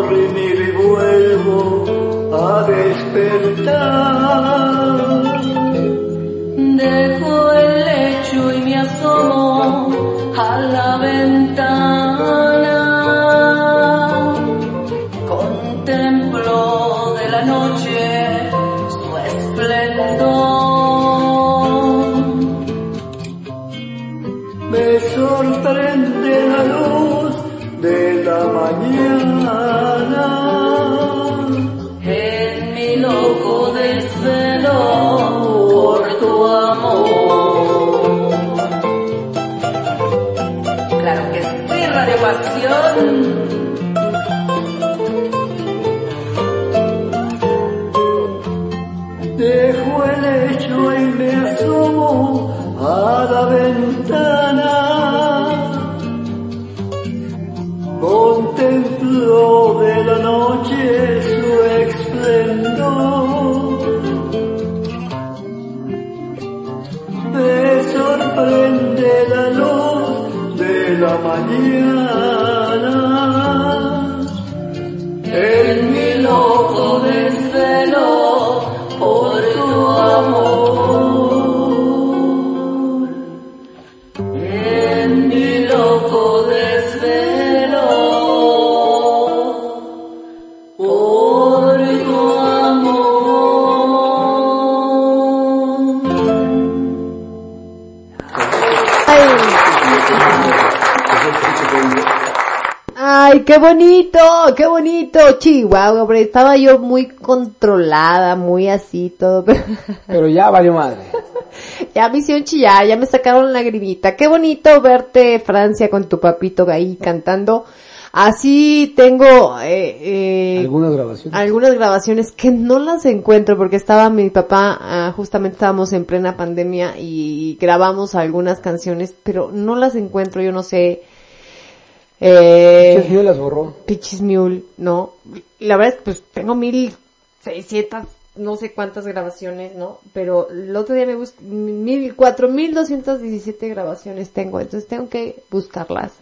dormir vuelvo a despertar. Bonito, qué bonito, Chihuahua, hombre, estaba yo muy controlada, muy así, todo, pero Pero ya valió madre. ya me hicieron chillar, ya me sacaron lagrimita. Qué bonito verte, Francia, con tu papito ahí cantando. Así tengo, eh, eh, Algunas grabaciones. algunas grabaciones que no las encuentro porque estaba mi papá, ah, justamente estábamos en plena pandemia y grabamos algunas canciones, pero no las encuentro, yo no sé. Eh, mío las borró. Pichis Mule, no. La verdad es que pues tengo mil seiscientas, no sé cuántas grabaciones, ¿no? Pero el otro día me busqué, mil, cuatro mil doscientas diecisiete grabaciones tengo, entonces tengo que buscarlas.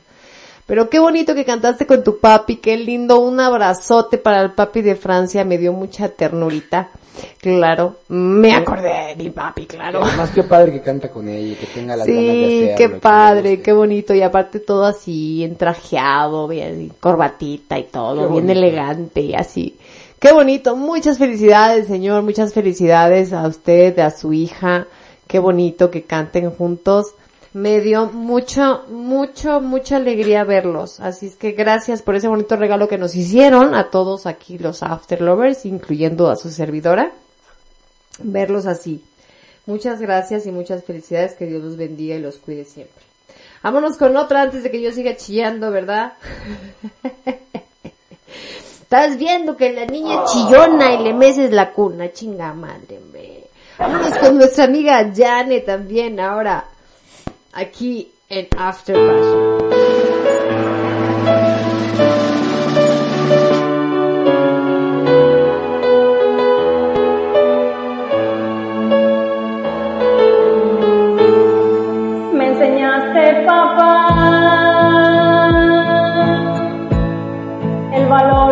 Pero qué bonito que cantaste con tu papi, qué lindo, un abrazote para el papi de Francia, me dio mucha ternurita. Claro, me acordé de mi papi, claro. Además, qué padre que canta con ella y que tenga las ganas de Sí, qué que padre, guste. qué bonito. Y aparte todo así, entrajeado, bien, corbatita y todo, Qué bien bonito. elegante y así. Qué bonito. Muchas felicidades, señor. Muchas felicidades a usted, a su hija. Qué bonito que canten juntos. Me dio mucho, mucho, mucha alegría verlos. Así es que gracias por ese bonito regalo que nos hicieron a todos aquí los After Lovers, incluyendo a su servidora. Verlos así. Muchas gracias y muchas felicidades. Que Dios los bendiga y los cuide siempre. Vámonos con otra antes de que yo siga chillando, ¿verdad? Estás viendo que la niña es chillona y le meces la cuna, chinga madre, hombre. Vámonos con nuestra amiga Jane también ahora, aquí en After Passion. Papá, el valor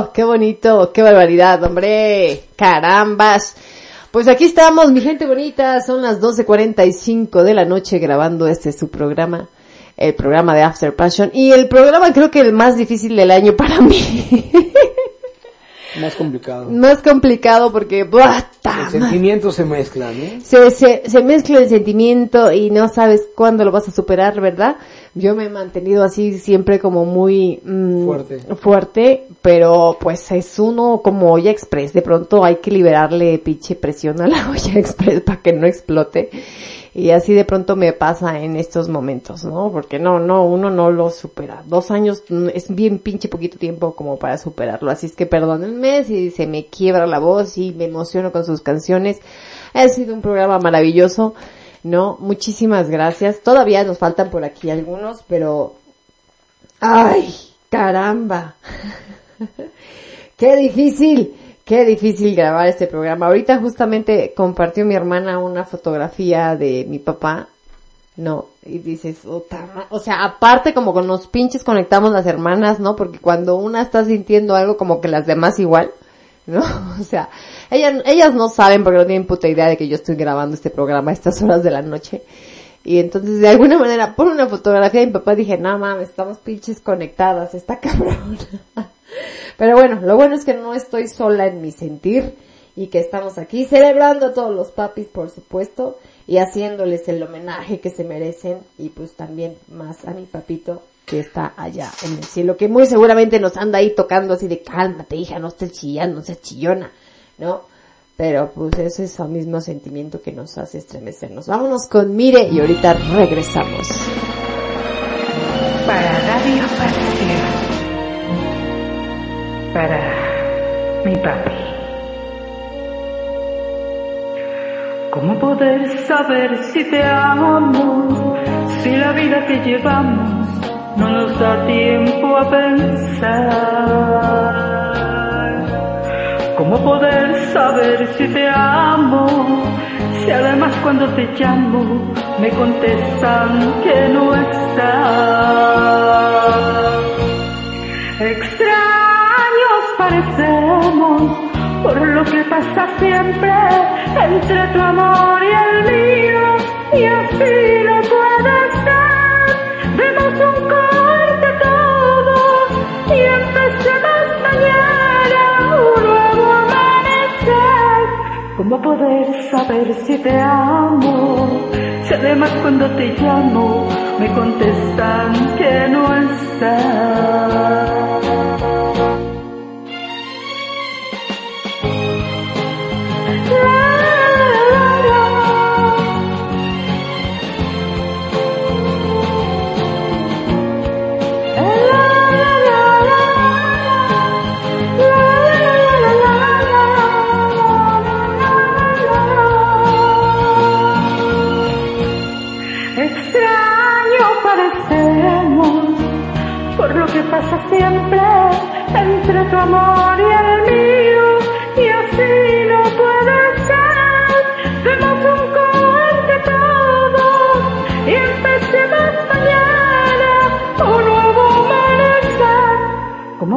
bonito, qué bonito, qué barbaridad, hombre. Carambas. Pues aquí estamos, mi gente bonita. Son las 12.45 de la noche grabando este su programa. El programa de After Passion. Y el programa creo que el más difícil del año para mí. Más complicado. Más complicado porque, ¡buah, ma- sentimientos se mezclan, ¿eh? se, se, se mezcla el sentimiento y no sabes cuándo lo vas a superar, ¿verdad? Yo me he mantenido así siempre como muy mm, Fuerte. fuerte, pero pues es uno como olla express. De pronto hay que liberarle pinche presión a la olla express para que no explote. Y así de pronto me pasa en estos momentos, ¿no? Porque no, no, uno no lo supera. Dos años es bien pinche poquito tiempo como para superarlo. Así es que perdónenme si se me quiebra la voz y me emociono con sus canciones. Ha sido un programa maravilloso, ¿no? Muchísimas gracias. Todavía nos faltan por aquí algunos, pero... ¡Ay! ¡Caramba! ¡Qué difícil! Qué difícil grabar este programa. Ahorita justamente compartió mi hermana una fotografía de mi papá. No, y dices, o sea, aparte como con los pinches conectamos las hermanas, ¿no? Porque cuando una está sintiendo algo como que las demás igual, ¿no? O sea, ellas, ellas no saben porque no tienen puta idea de que yo estoy grabando este programa a estas horas de la noche. Y entonces de alguna manera por una fotografía de mi papá dije, no mames, estamos pinches conectadas, está cabrón. Pero bueno, lo bueno es que no estoy sola en mi sentir y que estamos aquí celebrando a todos los papis, por supuesto, y haciéndoles el homenaje que se merecen y pues también más a mi papito que está allá en el cielo, que muy seguramente nos anda ahí tocando así de cálmate hija, no estés chillando, no seas chillona, ¿no? Pero pues ese es el mismo sentimiento que nos hace estremecernos. Vámonos con Mire y ahorita regresamos. Para Radio. Para mi papi. ¿Cómo poder saber si te amo? Si la vida que llevamos no nos da tiempo a pensar. ¿Cómo poder saber si te amo? Si además cuando te llamo me contestan que no estás. Por lo que pasa siempre entre tu amor y el mío y así no puede ser. Demos un corte todo y empecemos mañana un nuevo amanecer. ¿Cómo poder saber si te amo? Si además cuando te llamo me contestan que no estás.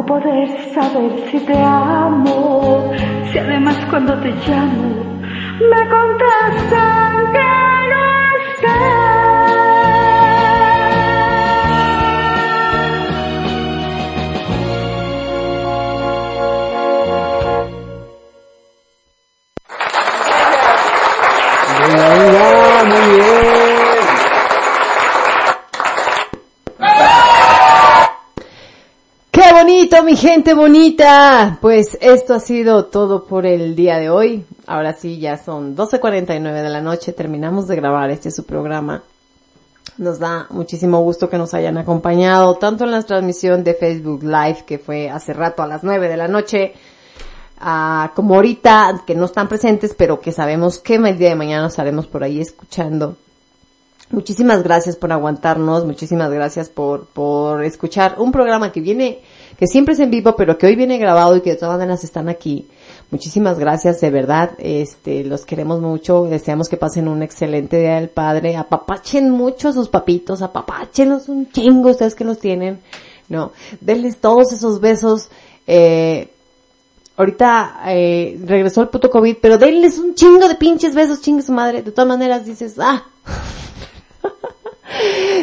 ¿Cómo poder saber si te amo? Si además cuando te llamo me contestan mi gente bonita! Pues esto ha sido todo por el día de hoy. Ahora sí, ya son 12.49 de la noche. Terminamos de grabar este su programa. Nos da muchísimo gusto que nos hayan acompañado, tanto en la transmisión de Facebook Live, que fue hace rato a las 9 de la noche, ah, como ahorita, que no están presentes, pero que sabemos que el día de mañana estaremos por ahí escuchando. Muchísimas gracias por aguantarnos, muchísimas gracias por, por escuchar un programa que viene, que siempre es en vivo, pero que hoy viene grabado y que de todas maneras están aquí. Muchísimas gracias, de verdad, este, los queremos mucho, deseamos que pasen un excelente día del padre, apapachen mucho a sus papitos, apapachenlos un chingo, ustedes que los tienen, no, denles todos esos besos, eh, ahorita eh, regresó el puto COVID, pero denles un chingo de pinches besos, chingue su madre. De todas maneras dices, ah,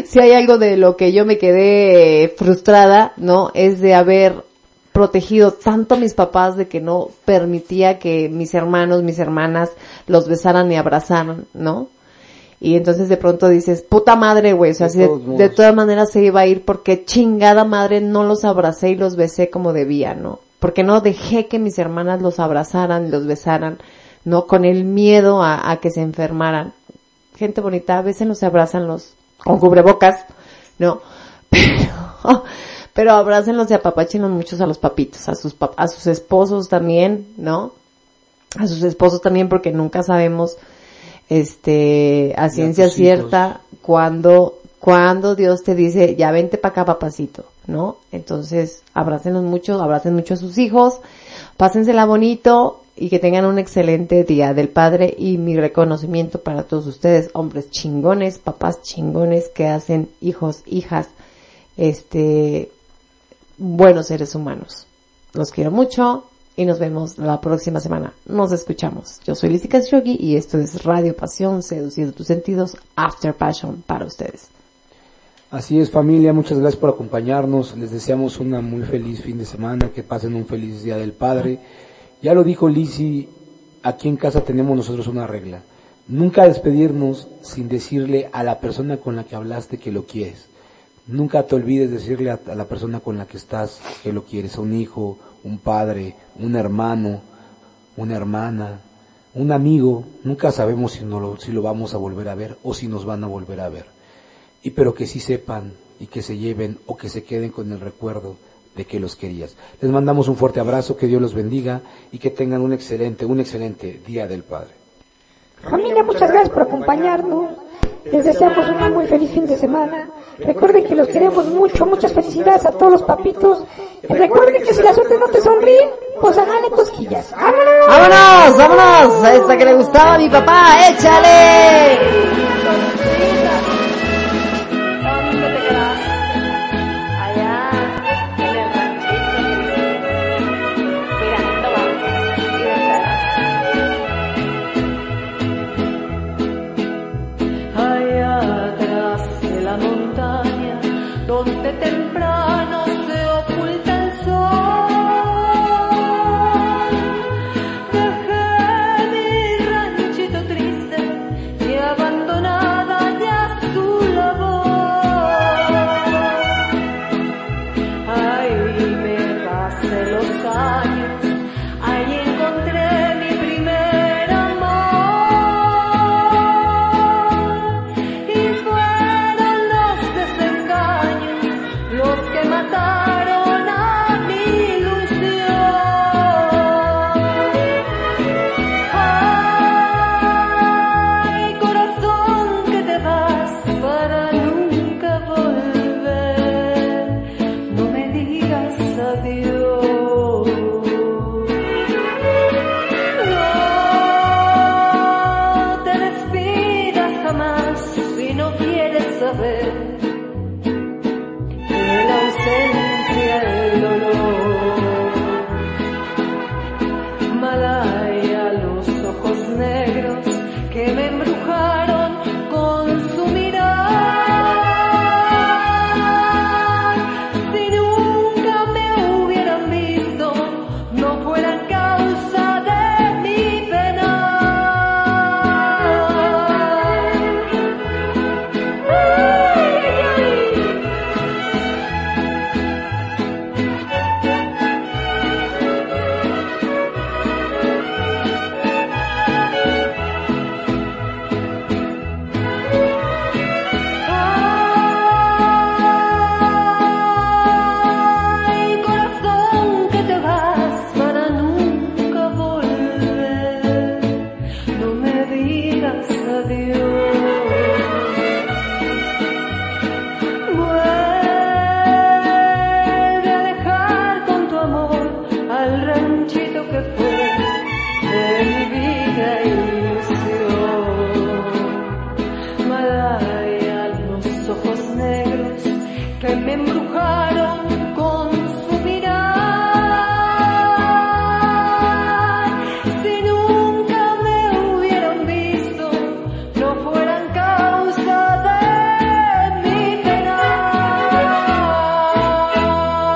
si hay algo de lo que yo me quedé frustrada, ¿no? Es de haber protegido tanto a mis papás de que no permitía que mis hermanos, mis hermanas los besaran y abrazaran, ¿no? Y entonces de pronto dices, puta madre, güey, o sea, De si de, de todas maneras se iba a ir porque chingada madre no los abracé y los besé como debía, ¿no? Porque no dejé que mis hermanas los abrazaran y los besaran, ¿no? Con el miedo a, a que se enfermaran. Gente bonita, a veces los abrazan los, con cubrebocas, ¿no? Pero, pero abrácenlos y apapáchenlos muchos a los papitos, a sus, pap- a sus esposos también, ¿no? A sus esposos también porque nunca sabemos, este, a ciencia hijos. cierta cuando, cuando Dios te dice, ya vente para acá papacito, ¿no? Entonces, abrácenlos mucho, abracen mucho a sus hijos, pásensela bonito y que tengan un excelente día del Padre y mi reconocimiento para todos ustedes, hombres chingones, papás chingones que hacen hijos, hijas, este, buenos seres humanos. Los quiero mucho y nos vemos la próxima semana. Nos escuchamos. Yo soy Lizzy Shogi y esto es Radio Pasión, seduciendo tus sentidos, After Passion para ustedes. Así es familia, muchas gracias por acompañarnos, les deseamos una muy feliz fin de semana, que pasen un feliz día del Padre. Ya lo dijo Lisi, aquí en casa tenemos nosotros una regla, nunca despedirnos sin decirle a la persona con la que hablaste que lo quieres. Nunca te olvides decirle a, la persona con la que estás que lo quieres, a un hijo, un padre, un hermano, una hermana, un amigo, nunca sabemos si, no lo, si lo vamos a volver a ver o si nos van a volver a ver. Y pero que sí sepan y que se lleven o que se queden con el recuerdo de que los querías. Les mandamos un fuerte abrazo, que Dios los bendiga y que tengan un excelente, un excelente Día del Padre. Familia, muchas gracias por acompañarnos. Les deseamos un muy feliz fin de semana. Recuerden que los queremos mucho. Muchas felicidades a todos los papitos. Y recuerden que si la suerte no te sonríe, pues háganle cosquillas. ¡Vámonos! ¡Vámonos! ¡Vámonos! A esta que le gustaba a mi papá, échale.